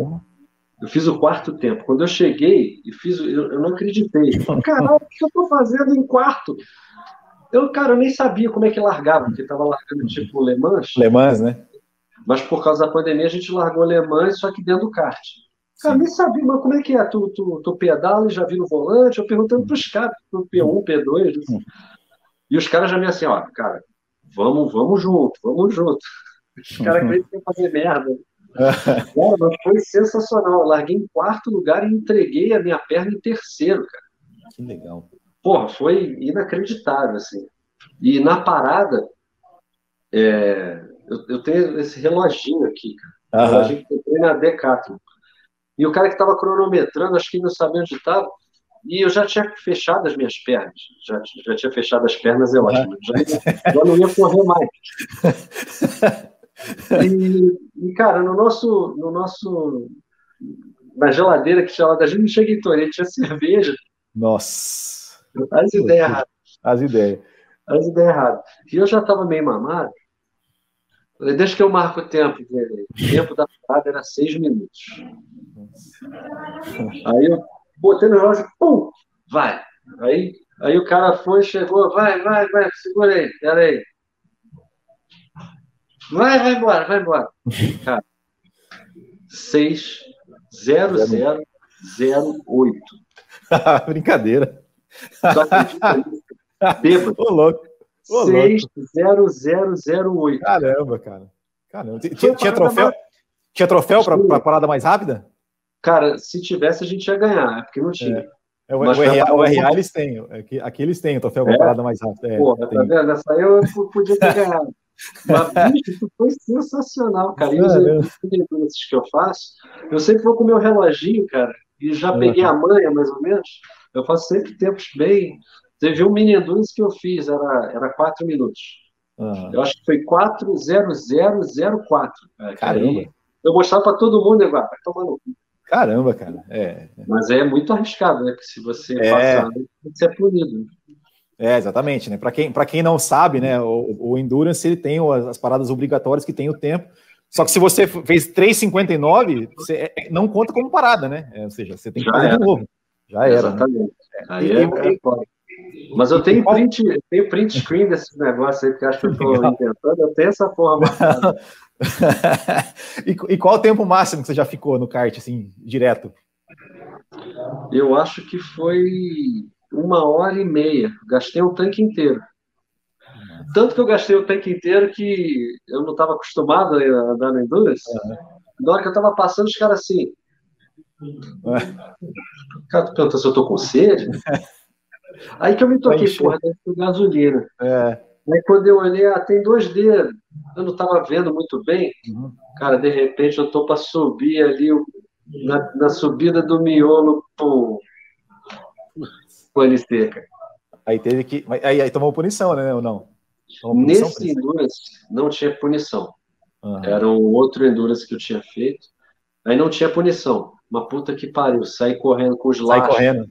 Eu fiz o quarto tempo. Quando eu cheguei e fiz, eu, eu não acreditei. Caralho, o que eu tô fazendo em quarto? Eu, cara, eu nem sabia como é que largava, porque tava largando tipo Le Mans. Le Mans, né? Mas por causa da pandemia a gente largou Le Mans, só que dentro do kart. Cara, nem sabia, mas como é que é? Tu, tu, tu pedala e já vira o volante? Eu perguntando pros caras, pro P1, P2. Assim. E os caras já me assim, ó, cara, vamos, vamos junto, vamos junto. Os caras acreditam em fazer merda. cara, mas foi sensacional. Eu larguei em quarto lugar e entreguei a minha perna em terceiro, cara. Que legal. Porra, foi inacreditável, assim. E na parada, é, eu, eu, tenho esse reloginho aqui, cara. Uhum. Reloginho que eu comprei na Decathlon. E o cara que estava cronometrando, acho que não sabia onde estava, e eu já tinha fechado as minhas pernas. Já, já tinha fechado as pernas, é ótimo. Já, já não ia correr mais. E, e, cara, no nosso, no nosso. Na geladeira que tinha lá da gente, não chega em tinha cerveja. Nossa. As ideias erradas. As ideias. As ideias erradas. E eu já estava meio mamado. Falei, deixa que eu marco o tempo dele. O tempo da parada era seis minutos. Aí eu botei no relógio, pum, vai. Aí, aí o cara foi, chegou, vai, vai, vai, segura aí, pera aí. Vai, vai embora, vai embora. Cara, 6, 0, 0, 0, 8. Brincadeira. Só acredita nisso? Bêbado. Ô, louco. 60008. Caramba, cara. Caramba. Tinha, tinha troféu, tinha troféu para a parada mais rápida? Cara, se tivesse, a gente ia ganhar, é porque não tinha. É. É, o, o, RA, o RA eles têm, aqui, aqui eles têm o troféu é? parada mais rápida. É, Porra, tá vendo? Essa aí eu podia ter ganhado. Mas, bicho, isso foi sensacional, cara. E os exercícios que eu faço, eu sempre vou com o meu reloginho, cara, e já peguei a manha, mais ou menos. Eu faço sempre tempos bem. Teve um mini endurance que eu fiz, era, era 4 minutos. Uhum. Eu acho que foi 40004. Caramba. eu mostrava para todo mundo, igual, vai tomar no cu. Caramba, cara. É. Mas é muito arriscado, né? Porque se você é... passar, você é punido. É, exatamente, né? Para quem, quem não sabe, né, o, o Endurance ele tem as, as, paradas obrigatórias que tem o tempo. Só que se você fez 3,59, você é, é, não conta como parada, né? É, ou seja, você tem que Já fazer era. de novo. Já era. Né? Exatamente. Né? Aí e, é, e, mas eu tenho print, tenho print screen desse negócio aí, que acho que eu estou inventando, eu tenho essa porra marcada. e, e qual o tempo máximo que você já ficou no kart, assim, direto? Eu acho que foi uma hora e meia. Gastei o tanque inteiro. Tanto que eu gastei o tanque inteiro que eu não estava acostumado a andar no Endurance. Uhum. Na hora que eu estava passando, os caras assim. Uhum. Cara, tu pergunta se eu tô com sede. Aí que eu me toquei, porra, deve ser gasolina. É. Aí quando eu olhei, ah, tem dois dedos. Eu não estava vendo muito bem. Uhum. Cara, de repente eu tô para subir ali na, na, subida do miolo pro LC, cara. Aí teve que. Aí, aí tomou punição, né? Ou não? Punição, Nesse Endurance não tinha punição. Uhum. Era um outro Endurance que eu tinha feito. Aí não tinha punição. Uma puta que pariu. Saí correndo com os Sai correndo.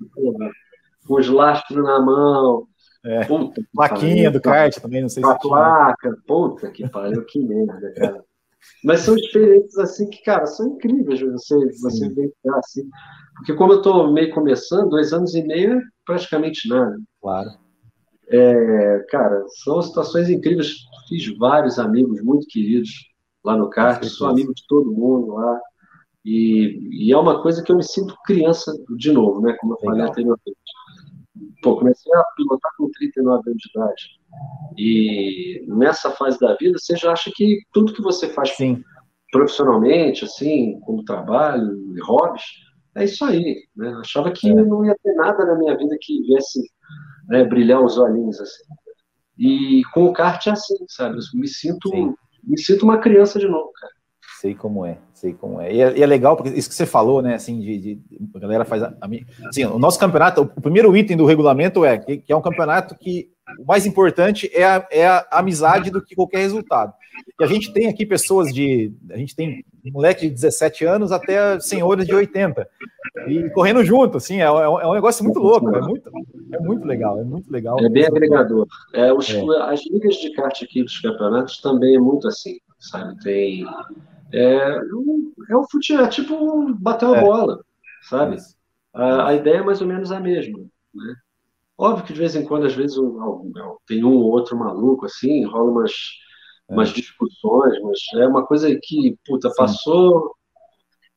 Com os lastros na mão. É. Puta Plaquinha do kart também, não sei se. A placa, puta que pariu, que merda, cara. Mas são experiências assim que, cara, são incríveis você, você vivenciar assim. Porque como eu estou meio começando, dois anos e meio é praticamente nada. Claro. É, cara, são situações incríveis. Fiz vários amigos muito queridos lá no kart, sou amigo de todo mundo lá. E, e, é uma coisa que eu me sinto criança de novo, né? Como eu falei Legal. anteriormente. Pô, comecei a pilotar com 39 anos de idade. E nessa fase da vida, você já acha que tudo que você faz Sim. profissionalmente, assim, como trabalho, hobbies, é isso aí. Né? Achava que é. não ia ter nada na minha vida que viesse né, brilhar os olhinhos assim. E com o kart é assim, sabe? Eu me sinto, me sinto uma criança de novo, cara. Sei como é, sei como é. E, é. e é, legal, porque isso que você falou, né, assim, de, de a galera faz a, a, assim, o nosso campeonato, o primeiro item do regulamento é que, que é um campeonato que o mais importante é a, é a amizade do que qualquer resultado. E a gente tem aqui pessoas de. A gente tem moleque de 17 anos até senhores de 80. E correndo junto, assim, é, é, é um negócio muito louco, é muito, é muito legal, é muito legal. É bem agregador. É, os, é. As ligas de kart aqui dos campeonatos também é muito assim, sabe? Tem. É, é um futebol, é tipo bater uma é. bola, sabe? A, a ideia é mais ou menos a mesma, né? Óbvio que de vez em quando, às vezes, um, tem um ou outro maluco, assim, rola umas, é. umas discussões, mas é uma coisa que, puta, passou,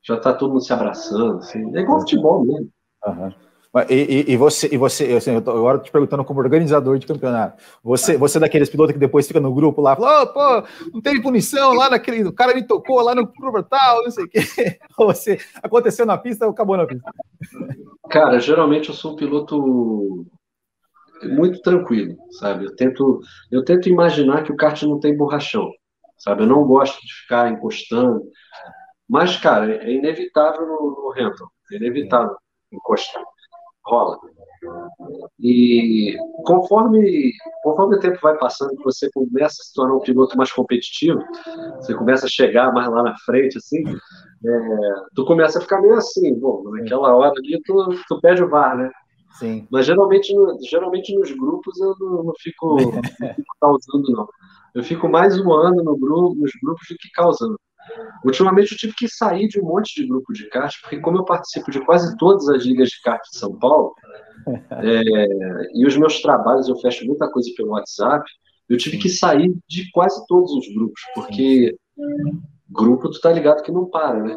já tá todo mundo se abraçando, assim. É igual futebol mesmo. Uhum. E, e, e, você, e você assim, eu tô agora te perguntando como organizador de campeonato. Você, você é daqueles pilotos que depois fica no grupo lá, fala, oh, pô, não teve punição lá naquele. O cara me tocou lá no curva tal, não sei o quê. Você aconteceu na pista ou acabou na pista? Cara, geralmente eu sou um piloto muito tranquilo, sabe? Eu tento, eu tento imaginar que o kart não tem borrachão, sabe? Eu não gosto de ficar encostando, mas, cara, é inevitável no, no Hamilton, é inevitável encostar, rola. E conforme, conforme o tempo vai passando, você começa a se tornar um piloto mais competitivo, você começa a chegar mais lá na frente, assim, é, tu começa a ficar meio assim, bom, naquela hora ali tu, tu pede o VAR, né? Sim. Mas geralmente, geralmente nos grupos eu não, não, fico, não, fico, causando, não. Eu fico mais zoando no grupo, nos grupos do que causando. Ultimamente eu tive que sair de um monte de grupo de kart, porque como eu participo de quase todas as ligas de kart de São Paulo, é, e os meus trabalhos eu fecho muita coisa pelo WhatsApp, eu tive que sair de quase todos os grupos, porque grupo tu tá ligado que não para, né?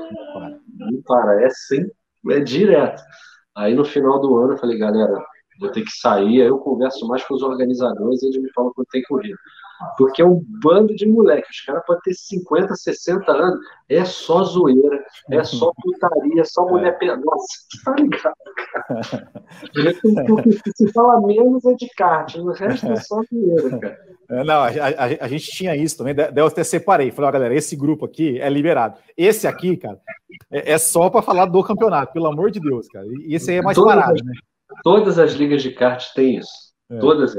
Não para, é sempre, é direto. Aí no final do ano eu falei, galera, vou ter que sair, aí eu converso mais com os organizadores e eles me falam quando tem corrida. Porque é um bando de moleque, os caras podem ter 50, 60 anos, é só zoeira, é só putaria, é só mulher é. Nossa, tá ligado, cara? Se fala menos é de kart, o resto é só zoeira, cara. É, não, a, a, a, gente tinha isso também, daí eu até separei. Falei, ó, galera, esse grupo aqui é liberado. Esse aqui, cara, é, é só para falar do campeonato, pelo amor de Deus, cara. E esse aí é mais todas parado, as, né? Todas as ligas de kart têm isso. É. Todas.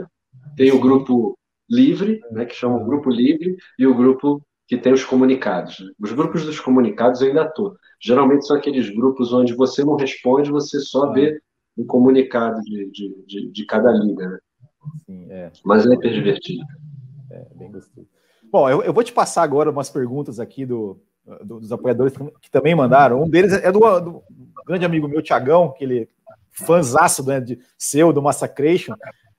Tem o grupo livre, né, que chama o grupo livre, e o grupo que tem os comunicados. Né? Os grupos dos comunicados eu ainda estou. Geralmente são aqueles grupos onde você não responde, você só vê o um comunicado de, de, de, de, cada liga. Né? Sim, é. Mas é hiper divertido. É, bem gostoso. Bom, eu, eu, vou te passar agora umas perguntas aqui do, do, dos apoiadores que também mandaram. Um deles é do, do grande amigo meu, Tiagão, que ele fãzaço né, de seu, do Massacration.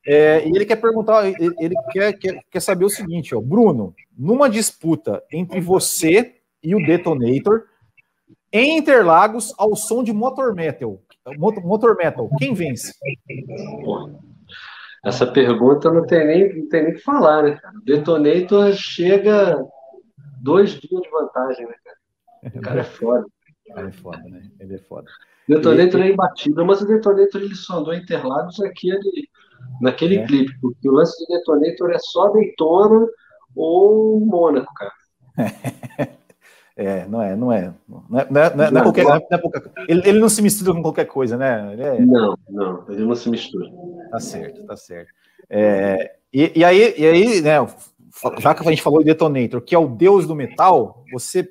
É, e ele quer perguntar, ele, ele quer, quer, quer, saber o seguinte, ó, Bruno, numa disputa entre você e o Detonator, em Interlagos, ao som de Motor Metal, Motor Metal, quem vence? Essa pergunta não tem nem, não tem nem que falar, né, O Detonator chega dois dias de vantagem, né, cara? O cara é foda. Cara é foda, né? Ele é foda. O Detonator e... é imbatível, mas o Detonator ele em Interlagos aquele naquele é. clipe, porque o lance do Detonator é só Daytona ou Mônaco, cara. É, não é, não é. Não é, não é, não é, não é qualquer, não qualquer ele, ele não se mistura com qualquer coisa, né? É... Não, não, ele não se mistura. Tá certo, tá certo. É, e, e, aí, e aí, né, já que a gente falou de Detonator, que é o deus do metal, você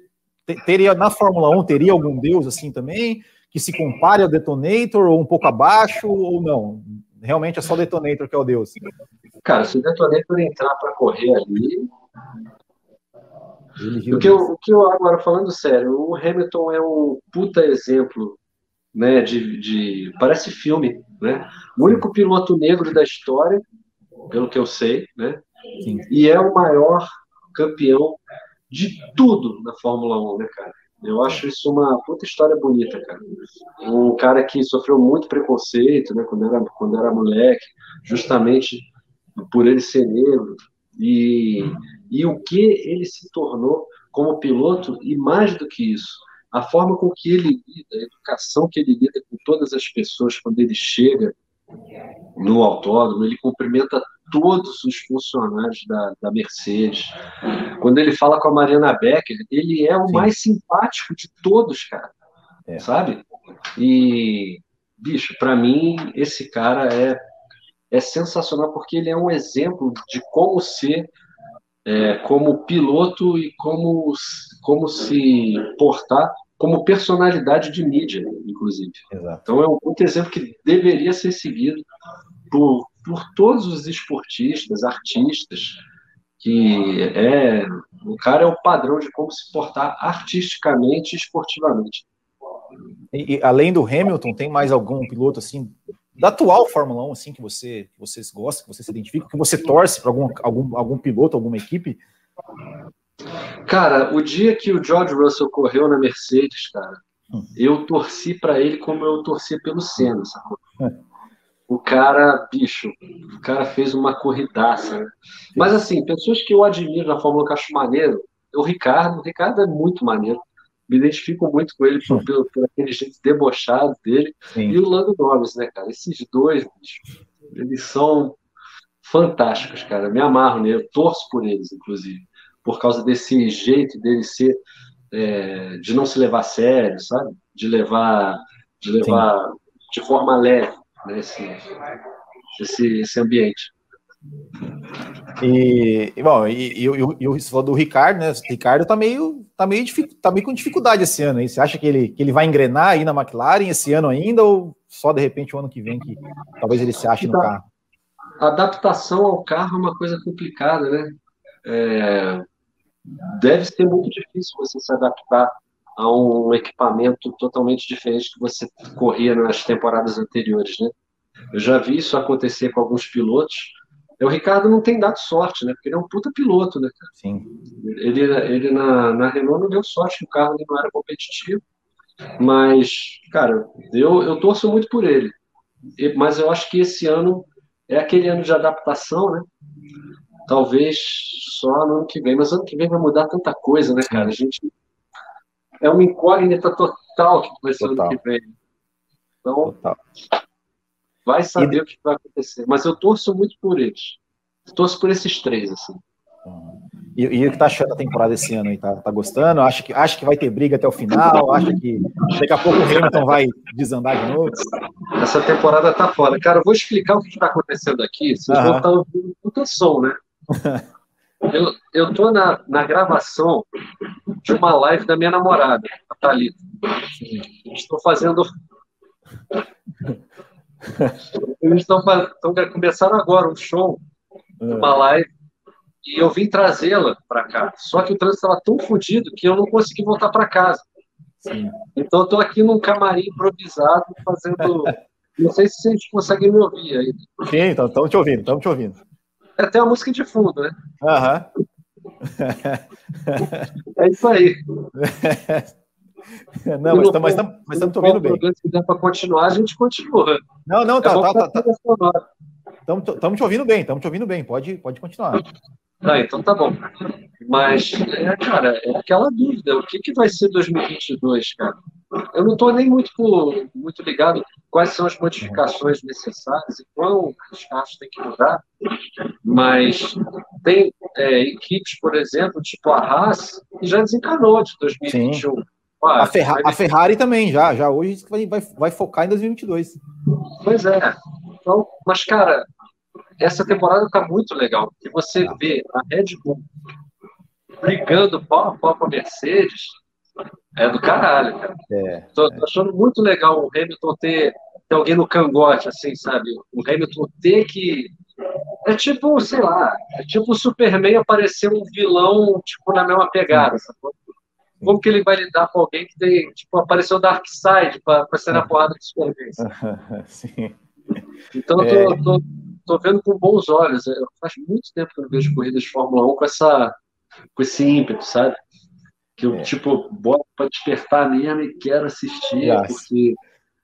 teria, na Fórmula 1, teria algum deus assim também, que se compare ao Detonator, ou um pouco abaixo, ou não? Realmente é só o Detonator que é o Deus. Cara, se o Detonator entrar para correr ali, O que, eu, o que eu, agora, falando sério, o Hamilton é um puta exemplo né, de, de, parece filme, né? O único piloto negro da história, pelo que eu sei, né? Sim. E é o maior campeão de tudo na Fórmula 1, né, cara? Eu acho isso uma puta história bonita, cara. Um cara que sofreu muito preconceito, né, quando era, quando era moleque, justamente por ele ser negro, e, e o que ele se tornou como piloto, e mais do que isso, a forma com que ele lida, a educação que ele lida com todas as pessoas quando ele chega no autódromo, ele cumprimenta todos os funcionários da, da Mercedes. Quando ele fala com a Mariana Becker, ele é o Sim. mais simpático de todos, cara. É. Sabe? E, bicho, para mim, esse cara é, é sensacional porque ele é um exemplo de como ser é, como piloto e como, como se portar como personalidade de mídia, inclusive. Exato. Então é um outro exemplo que deveria ser seguido por, por todos os esportistas, artistas, que é o cara é o padrão de como se portar artisticamente e esportivamente. E, e, além do Hamilton, tem mais algum piloto assim da atual Fórmula 1 assim que você que vocês gostam, que você se identifica, que você torce para algum, algum algum piloto, alguma equipe? Cara, o dia que o George Russell correu na Mercedes, cara, hum. eu torci para ele como eu torci pelo Senna, sacou? É. O cara, bicho, o cara fez uma corridaça, né? Mas assim, pessoas que eu admiro na Fórmula que eu acho maneiro, o Ricardo, o Ricardo é muito maneiro. Me identifico muito com ele por, por, por aquele jeito debochado dele. Sim. E o Lando Norris, né, cara? Esses dois, bicho, eles são fantásticos, cara. Me amarro nele, eu torço por eles, inclusive por causa desse jeito dele ser, é, de não se levar a sério, sabe? De levar, de levar Sim. de forma leve né, esse, esse, esse ambiente. E, bom, e, e, e, e falou do Ricardo, né? O Ricardo tá meio, tá meio, tá meio com dificuldade esse ano aí. Você acha que ele, que ele vai engrenar aí na McLaren esse ano ainda, ou só de repente o ano que vem que talvez ele se ache no carro? A adaptação ao carro é uma coisa complicada, né? É, deve ser muito difícil você se adaptar a um equipamento totalmente diferente que você corria nas temporadas anteriores, né? Eu já vi isso acontecer com alguns pilotos. O Ricardo não tem dado sorte, né? Porque ele é um puta piloto, né? Sim. Ele, ele na, na Renault não deu sorte, o carro não era competitivo. Mas, cara, eu, eu torço muito por ele. Mas eu acho que esse ano é aquele ano de adaptação, né? Talvez só no ano que vem. Mas ano que vem vai mudar tanta coisa, né, cara? A gente é uma incógnita total que vai ser total. ano que vem. Então, total. vai saber e... o que vai acontecer. Mas eu torço muito por eles. Torço por esses três, assim. E, e o que tá achando da temporada esse ano aí? Tá, tá gostando? Acha que, acha que vai ter briga até o final? Acha que daqui a pouco o Hamilton vai desandar de novo? Essa temporada tá foda. Cara, eu vou explicar o que está acontecendo aqui. Vocês vão estar ouvindo puta som, né? Eu, eu tô na, na gravação de uma live da minha namorada, a Thalita. Estou fazendo. Eles estão, estão começando agora um show, uma live, e eu vim trazê-la para cá. Só que o trânsito estava tão fodido que eu não consegui voltar para casa. Sim. Então, eu estou aqui num camarim improvisado, fazendo. Não sei se vocês conseguem me ouvir aí. Sim, estamos te ouvindo, estamos te ouvindo. É até uma música de fundo, né? Aham. é isso aí. Não, mas estamos mas estamos ouvindo bem. Se der para continuar, a gente continua. Não, não, tá, é tá, tá, tá. Estamos te ouvindo bem, estamos te ouvindo bem. Pode, pode continuar. Tá, então tá bom. Mas, é, cara, é aquela dúvida. O que, que vai ser 2022, cara? Eu não estou nem muito, muito ligado quais são as modificações necessárias e qual os carros têm que mudar, mas tem é, equipes, por exemplo, tipo a Haas, que já desencanou de 2021. Ah, a, Ferra a, Ferrari também, já, já hoje vai, vai, vai focar em 2022. Pois é. Então, mas, cara, essa temporada está muito legal, porque você tá. vê a Red Bull brigando pau a pau com a Mercedes, é do caralho, cara. É, tô, tô, achando muito legal o Hamilton ter, ter alguém no cangote, assim, sabe? O Hamilton ter que é tipo, sei lá, é tipo o Superman aparecer um vilão, tipo, na mesma pegada, sacou? Como que ele vai lidar com alguém que tem, tipo, apareceu o Darkseid para ser na porrada do Superman? Sim. Então, eu tô, é. tô, tô, vendo com bons olhos. Eu, faz muito tempo que eu não vejo corridas de Fórmula 1 com, essa, com esse ímpeto, sabe? Que eu, é. tipo, boto para despertar mesmo e quero assistir, porque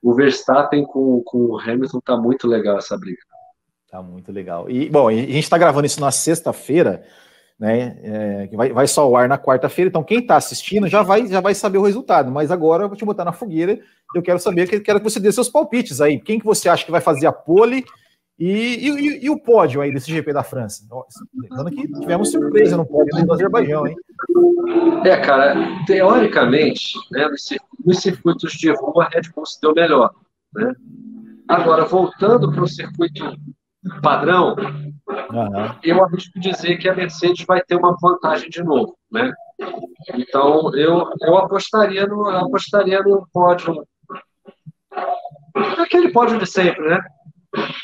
o Verstappen com, com o Hamilton tá muito legal essa briga. Tá muito legal. E, bom, a gente está gravando isso na sexta-feira, né? É, vai, vai só ao ar na quarta-feira, então quem está assistindo já vai, já vai saber o resultado. Mas agora eu vou te botar na fogueira. Eu quero saber, quero que você dê seus palpites aí. Quem que você acha que vai fazer a pole e, e, e o pódio aí desse GP da França? Lembrando que tivemos surpresa no pódio do Azerbaijão, hein? É, cara, teoricamente, né, nos circuitos de rua, a Red Bull se deu melhor. Né? Agora, voltando para o circuito padrão, uhum. eu arrisco dizer que a Mercedes vai ter uma vantagem de novo, né? Então eu, eu apostaria no apostaria no pódio aquele pódio de sempre, né?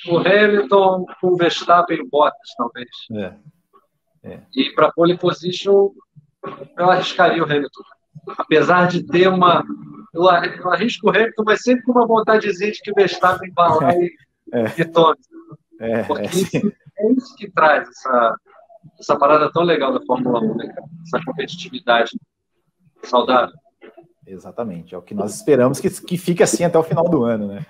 O Hamilton com o Verstappen e o Bottas, talvez. É. É. E para pole position eu arriscaria o Hamilton, apesar de ter uma eu, arrisco o Hamilton, mas sempre com uma vontadezinha de que o Verstappen vá lá e, é. e tome. É, Porque é, isso, é isso que traz essa, essa parada tão legal da Fórmula 1, né, cara? Essa competitividade saudável. Exatamente, é o que nós esperamos que, que fique assim até o final do ano, né?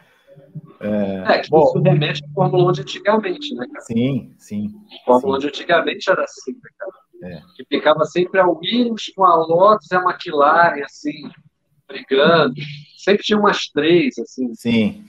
É, é que bom, isso remete à Fórmula 1 de antigamente, né, cara? Sim, sim. A Fórmula 1 de antigamente era assim, né, cara? É. Que ficava sempre a Williams com a Lotus e a McLaren, assim, brigando. Sempre tinha umas três, assim. Sim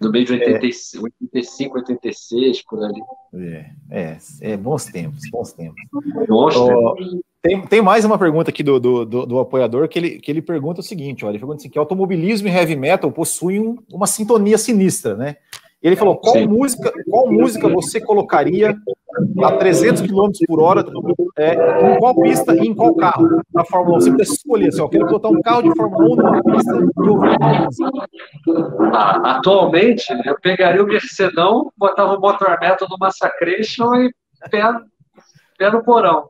no meio de 85, é. 85, 86, por ali. É, é, é bons tempos, bons tempos. Bons oh, Tem, tem mais uma pergunta aqui do, do, do, do, apoiador que ele, que ele pergunta o seguinte: olha, ele pergunta assim, que automobilismo e heavy metal possuem uma sintonia sinistra, né? Ele falou: qual música, qual música você colocaria a 300 km por hora é, em qual pista e em qual carro na Fórmula 1? Você precisa escolher assim, eu quero botar um carro de Fórmula 1 numa pista e ouvir uma música. Ah, atualmente, eu pegaria o Mercedão, botava o Motor Metal no Massacration e pé, pé no porão.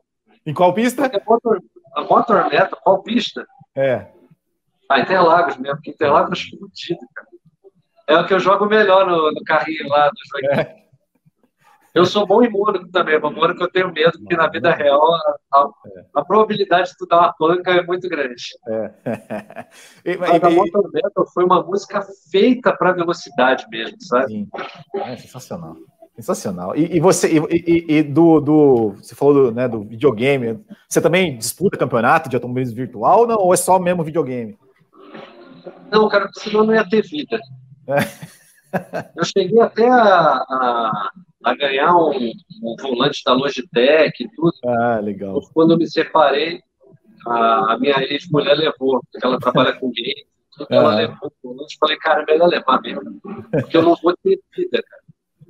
Em qual pista? A motor, a motor Metal, qual pista? É. Ah, Interlagos mesmo, porque Interlagos é fodido, cara. É o que eu jogo melhor no, no carrinho lá jogo. É. Eu sou bom em Mônaco também, mas Mônaco eu tenho medo, porque na vida real a, a, a probabilidade de tu dar uma panca é muito grande. É. e, mas a Motor Metal foi uma música feita para velocidade mesmo, sabe? Sim. É sensacional. Sensacional. E, e você, e, e, do, do, Você falou do, né, do videogame. Você também disputa campeonato de automobilismo virtual não, ou é só mesmo videogame? Não, cara, senão não ia ter vida. Eu cheguei até a, a, a ganhar um, um, volante da Logitech e tudo. Ah, legal. Quando eu me separei, a, a minha ex-mulher levou, porque ela trabalha com game, ela ah. levou o volante. Falei, cara, é melhor levar mesmo, porque eu não vou ter vida,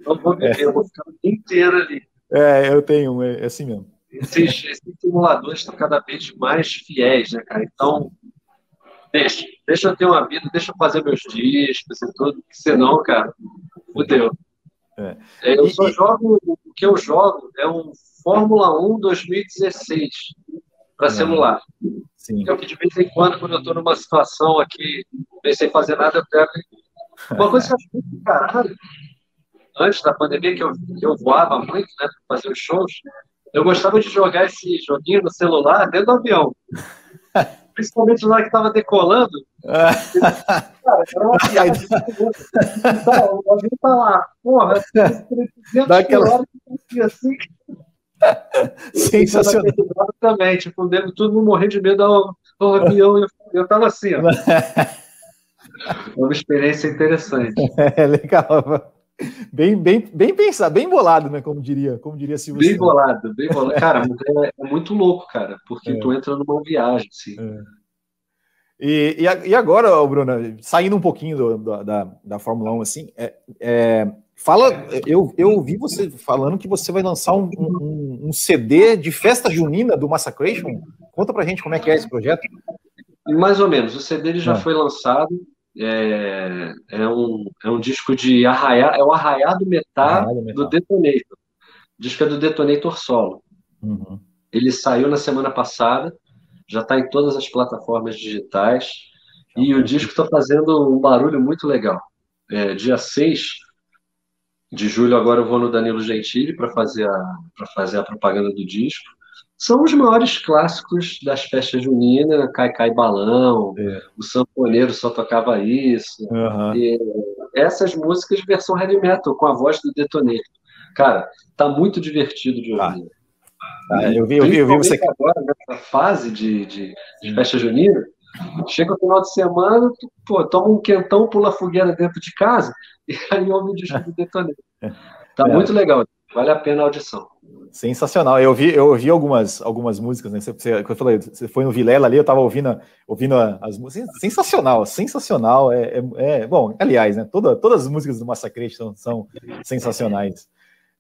Não vou viver, é. eu vou ficar o dia inteiro ali. É, eu tenho um, é, é assim mesmo. Esses, esses simuladores estão cada vez mais fiéis, né, cara? Então, deixa, deixa eu ter uma vida, deixa eu fazer meus discos e tudo, senão, cara, fudeu. É. É, eu só jogo, o que eu jogo é um Fórmula 1 2016 para é. celular. Sim. É o que de vez em quando, quando eu estou numa situação aqui, nem sem fazer nada, eu pego. Uma coisa que eu acho muito caralho, antes da pandemia, que eu, que eu voava muito, né, para fazer os shows, eu gostava de jogar esse joguinho no celular dentro do avião. principalmente lá que estava decolando. cara, era uma piada. então, o avião tá lá, porra, 300 Daquela... assim. Sensacional. Também, tipo, devo tudo morrer de medo ao, ao avião. Eu, eu tava assim, ó. Uma experiência interessante. É legal. Bem, bem, bem pensado, bem bolado, né? Como diria, como diria Silvio. Bem bolado, bem bolado. Cara, é, é, muito louco, cara, porque é. tu entra numa viagem, assim. É. E, e, agora, Bruno, saindo um pouquinho do, do, da, da Fórmula 1, assim, é, é, fala, eu, eu ouvi você falando que você vai lançar um, um, um, CD de festa junina do Massacration. Conta pra gente como é que é esse projeto. Mais ou menos, o CD ele já é. foi lançado, é, é, um, é um disco de arraiar, é o arraiado metal, do Detonator. O disco é do Detonator Solo. Uhum. Ele saiu na semana passada, já está em todas as plataformas digitais. E o disco está fazendo um barulho muito legal. É, dia 6 de julho, agora eu vou no Danilo Gentili para fazer, a, fazer a propaganda do disco. São os maiores clássicos das festas juninas, Cai Cai Balão, é. o Sanfoneiro só tocava isso. Uhum. essas músicas versão heavy metal, com a voz do Detonator. Cara, tá muito divertido de ouvir. Ah. Eu vi, eu vi, eu vi você. Agora, nessa fase de, de, de festa junina, chega o final de semana, tu, pô, toma um quentão, pula a fogueira dentro de casa, e aí ouve o disco do Detonator. Tá é. muito legal, vale a pena a audição. Sensacional. Eu ouvi, eu ouvi algumas, algumas músicas, né? Você, você, eu falei, você foi no Vilela ali, eu tava ouvindo, ouvindo as músicas. Sensacional, sensacional. É, é, é, bom, aliás, né? Toda, todas as músicas do Massacration são sensacionais.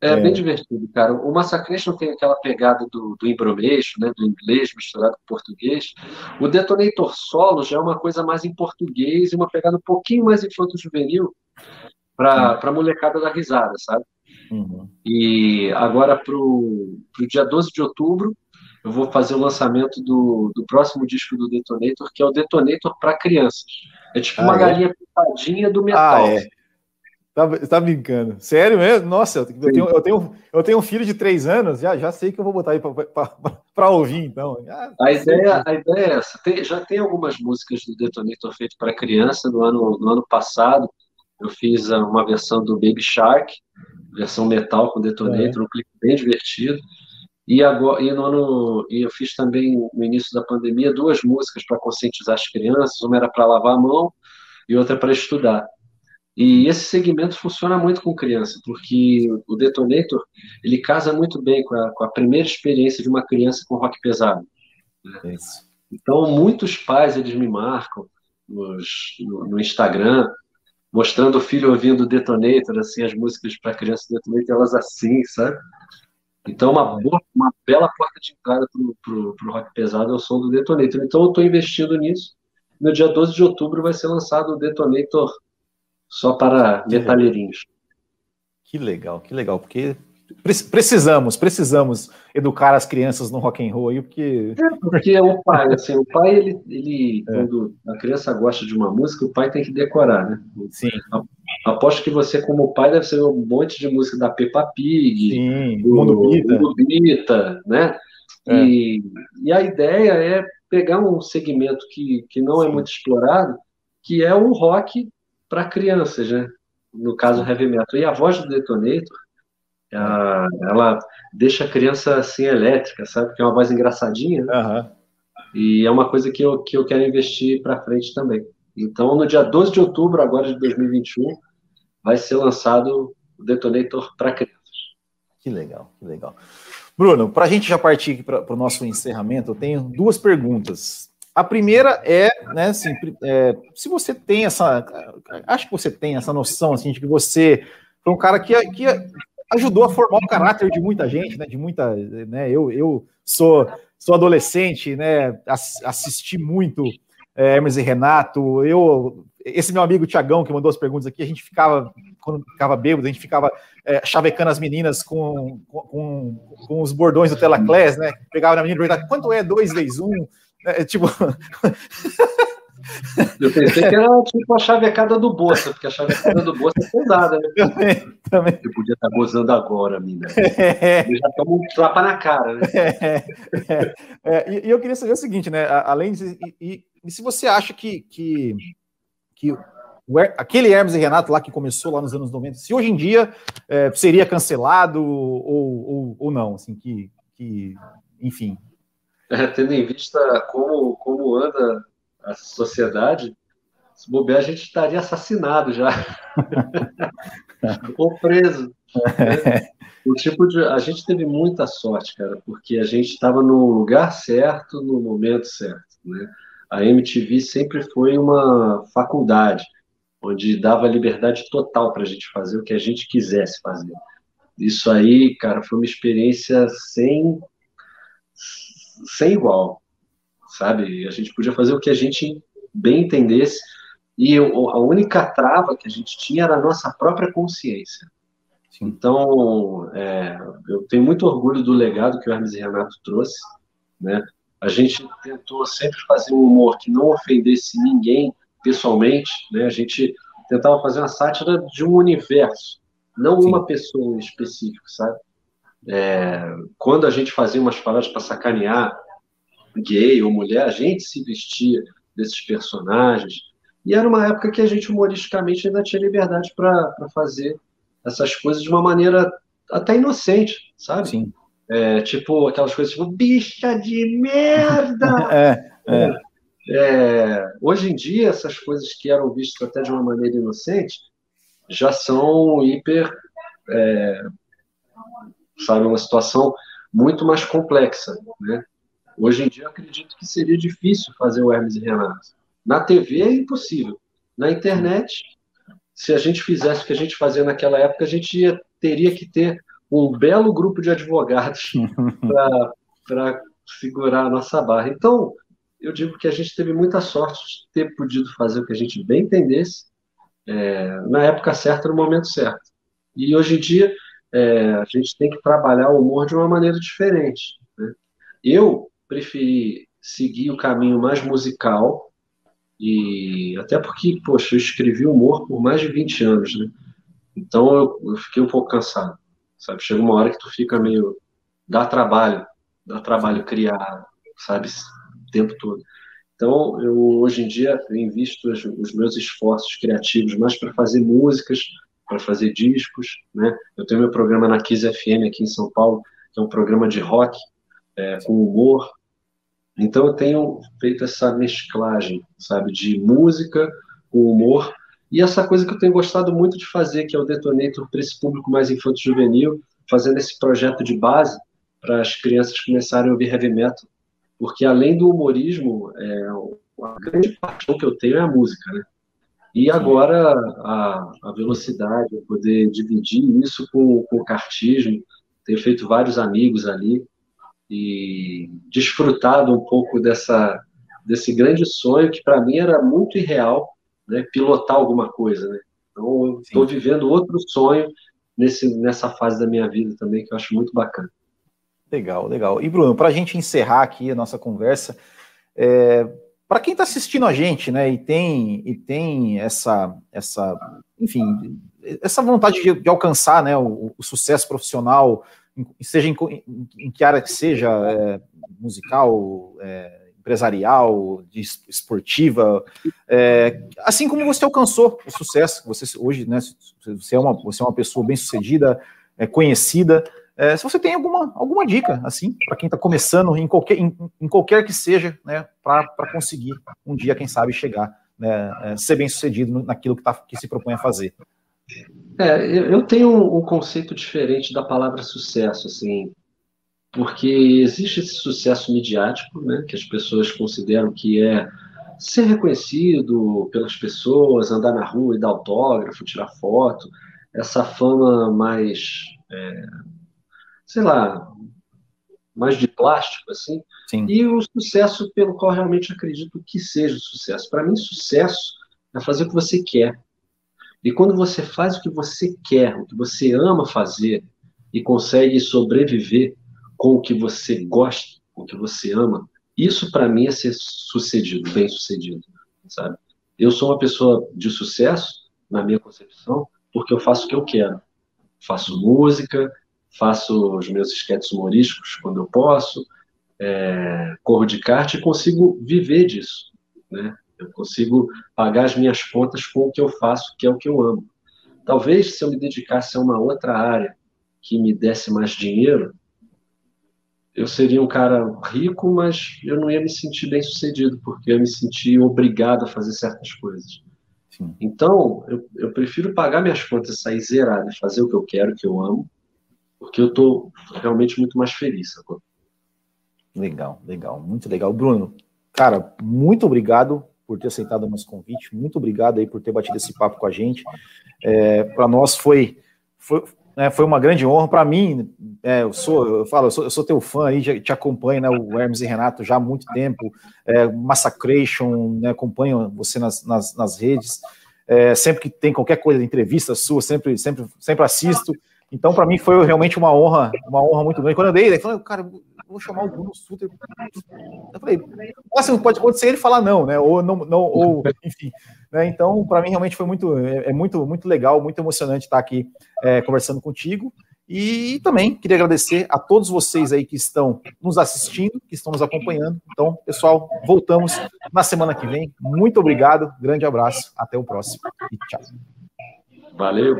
É, é, bem divertido, cara. O Massacration tem aquela pegada do, do embromation, né, do inglês misturado com português. O Detonator Solo já é uma coisa mais em português e uma pegada um pouquinho mais infanto-juvenil para a molecada da risada, sabe? Uhum. E agora, para o dia 12 de outubro, eu vou fazer o lançamento do, do próximo disco do Detonator, que é o Detonator para crianças. É tipo ah, uma é? galinha pintadinha do metal. Ah, é. Tá, tá brincando. Sério mesmo? Nossa, eu tenho, eu tenho, eu tenho um filho de três anos, já, já sei que eu vou botar aí para ouvir, então. Ah, a, ideia, a ideia é essa. Tem, já tem algumas músicas do Detonator feito para criança. No ano, no ano passado, eu fiz uma versão do Baby Shark, versão metal com Detonator, é. um clipe bem divertido. E agora, e no ano, e eu fiz também no início da pandemia duas músicas para conscientizar as crianças. Uma era para lavar a mão e outra para estudar. E esse segmento funciona muito com criança, porque o Detonator ele casa muito bem com a, com a primeira experiência de uma criança com rock pesado. Né? Então, muitos pais eles me marcam nos, no, no, Instagram, mostrando o filho ouvindo Detonator, assim, as músicas para criança Detonator, elas assim, sabe? Então, uma, boa, uma bela porta de entrada para o rock pesado é o som do Detonator. Então, eu estou investindo nisso. No dia 12 de outubro vai ser lançado o Detonator só para metalheirinhos. Que legal, que legal, porque precisamos, precisamos educar as crianças no rock and roll aí, porque é, porque o pai, assim, o pai ele, ele é. quando a criança gosta de uma música, o pai tem que decorar, né? Sim. Aposto que você como pai deve ser um monte de música da Peppa Pig, Sim, do Mundo Bita, Mundo Bita né? É. E, e a ideia é pegar um segmento que, que não é Sim. é muito explorado, que é o rock para crianças, né? No caso heavy metal. E a voz do Detonator, ela, ela deixa a criança assim elétrica, sabe? Que é uma voz engraçadinha. Né? Uhum. E é uma coisa que eu, que eu quero investir para frente também. Então, no dia 12 de outubro, agora de 2021, vai ser lançado o Detonator para crianças. Que legal, que legal. Bruno, para a gente já partir para o nosso encerramento, eu tenho duas perguntas. A primeira é, né, assim, é, se você tem essa, acho que você tem essa noção, assim, de que você foi um cara que, que ajudou a formar o caráter de muita gente, né, de muita, né, eu, eu sou, sou adolescente, né, assisti muito é, Hermes e Renato, eu, esse meu amigo Tiagão, que mandou as perguntas aqui, a gente ficava, quando ficava bêbado, a gente ficava é, chavecando as meninas com, com, com os bordões do Telaclés, né, pegava na menina e perguntava, quanto é? Dois vezes um? É, tipo. Eu pensei que era tipo a chavecada do Bolsa, porque a chavecada do Bolsa é pesada, né? Também, também. Eu podia estar gozando agora, mina. É. Eu já tomo um trapa na cara, né? É, é, é, e, eu queria saber o seguinte, né? Além de. E, e se você acha que, que, que aquele Hermes e Renato lá que começou lá nos anos 90, se hoje em dia é, seria cancelado ou, ou, ou não, assim, que, que enfim, é, tendo em vista como, como anda a sociedade, se bobear, a gente estaria assassinado já. Ou preso. Né? O tipo de. A gente teve muita sorte, cara, porque a gente estava no lugar certo, no momento certo. Né? A MTV sempre foi uma faculdade, onde dava liberdade total para a gente fazer o que a gente quisesse fazer. Isso aí, cara, foi uma experiência sem sem igual, sabe? A gente podia fazer o que a gente bem entendesse e a única trava que a gente tinha era a nossa própria consciência. Sim. Então, é, eu tenho muito orgulho do legado que o Hermes e Renato trouxe, né? A gente tentou sempre fazer um humor que não ofendesse ninguém pessoalmente, né? A gente tentava fazer uma sátira de um universo, não Sim. uma pessoa em específico, sabe? É, quando a gente fazia umas paradas para sacanear gay ou mulher, a gente se vestia desses personagens. E era uma época que a gente humoristicamente ainda tinha liberdade para fazer essas coisas de uma maneira até inocente, sabe? Sim. É, tipo aquelas coisas tipo bicha de merda. é, é. É, hoje em dia essas coisas que eram vistas até de uma maneira inocente já são hiper, é, sabe, uma situação muito mais complexa, né? Hoje em dia eu acredito que seria difícil fazer o Hermes e Renato. Na TV é impossível. Na internet, se a gente fizesse o que a gente fazia naquela época, a gente ia, teria que ter um belo grupo de advogados para segurar a nossa barra. Então, eu digo que a gente teve muita sorte de ter podido fazer o que a gente bem entendesse, é, na época certa, no momento certo. E hoje em dia, é, a gente tem que trabalhar o humor de uma maneira diferente. Né? Eu preferi seguir o caminho mais musical, e até porque, poxa, eu escrevi humor por mais de 20 anos, né? Então eu, eu fiquei um pouco cansado, sabe? Chega uma hora que tu fica meio. dá trabalho, dá trabalho criar, sabe? O tempo todo. Então, eu hoje em dia eu invisto os, os meus esforços criativos mais para fazer músicas, para fazer discos, né? Eu tenho meu programa na Kiss FM aqui em São Paulo, que é um programa de rock é, com humor, então eu tenho feito essa mesclagem, sabe, de música com humor. E essa coisa que eu tenho gostado muito de fazer, que é o Detonator para esse público mais infanto-juvenil, fazendo esse projeto de base para as crianças começarem a ouvir heavy metal, porque além do humorismo, é, a grande paixão que eu tenho é a música, né? E agora a, a velocidade, poder dividir isso com, com o cartismo, tenho feito vários amigos ali, e desfrutado um pouco dessa desse grande sonho que para mim era muito irreal, né, pilotar alguma coisa, né? Então estou vivendo outro sonho nesse nessa fase da minha vida também que eu acho muito bacana. Legal, legal. E Bruno, para a gente encerrar aqui a nossa conversa, é, para quem está assistindo a gente, né, e tem e tem essa essa, enfim, essa vontade de, de alcançar, né, o, o sucesso profissional seja em, em, que área que seja, é, musical, é, empresarial, esportiva, é, assim como você alcançou o sucesso, você hoje, né, você é uma, você é uma pessoa bem sucedida, é, conhecida, é, se você tem alguma, alguma dica, assim, para quem está começando, em qualquer, em, em, qualquer que seja, né, para conseguir um dia, quem sabe, chegar, né, é, ser bem sucedido naquilo que, tá, que se propõe a fazer. É, eu tenho um conceito diferente da palavra sucesso, assim, porque existe esse sucesso midiático, né, que as pessoas consideram que é ser reconhecido pelas pessoas, andar na rua e dar autógrafo, tirar foto, essa fama mais, é, sei lá, mais de plástico, assim, Sim. e o sucesso pelo qual realmente acredito que seja o sucesso. Para mim, sucesso é fazer o que você quer, e quando você faz o que você quer, o que você ama fazer, e consegue sobreviver com o que você gosta, com o que você ama, isso para mim é ser sucedido, bem sucedido, sabe? Eu sou uma pessoa de sucesso, na minha concepção, porque eu faço o que eu quero. Faço música, faço os meus esquetes humorísticos quando eu posso, é, corro de kart e consigo viver disso, né? Eu consigo pagar as minhas contas com o que eu faço, que é o que eu amo. Talvez se eu me dedicasse a uma outra área que me desse mais dinheiro, eu seria um cara rico, mas eu não ia me sentir bem sucedido, porque eu ia me sentir obrigado a fazer certas coisas. Sim. Então, eu, eu, prefiro pagar minhas contas, sair zerado e fazer o que eu quero, que eu amo, porque eu estou realmente muito mais feliz. Agora. Legal, legal, muito legal. Bruno, cara, muito obrigado por ter aceitado o nosso convite. Muito obrigado aí por ter batido esse papo com a gente. É, para nós foi, foi, né, foi uma grande honra. Para mim, é, eu sou, eu falo, eu sou, eu sou teu fã aí, já, te acompanho, né, o Hermes e Renato já há muito tempo. É, Massacration, né, acompanho você nas, nas, nas redes. É, sempre que tem qualquer coisa entrevista sua, sempre, sempre, sempre assisto. Então, para mim, foi realmente uma honra, uma honra muito grande. Quando eu dei, falou, cara, vou chamar o Bruno Suter. Eu falei, assim, pode acontecer ele falar não, né? Ou não, não ou enfim. Né? Então, para mim, realmente foi muito, é, é, muito, muito legal, muito emocionante estar aqui é, conversando contigo. E também queria agradecer a todos vocês aí que estão nos assistindo, que estão nos acompanhando. Então, pessoal, voltamos na semana que vem. Muito obrigado, grande abraço, até o próximo e tchau. Valeu.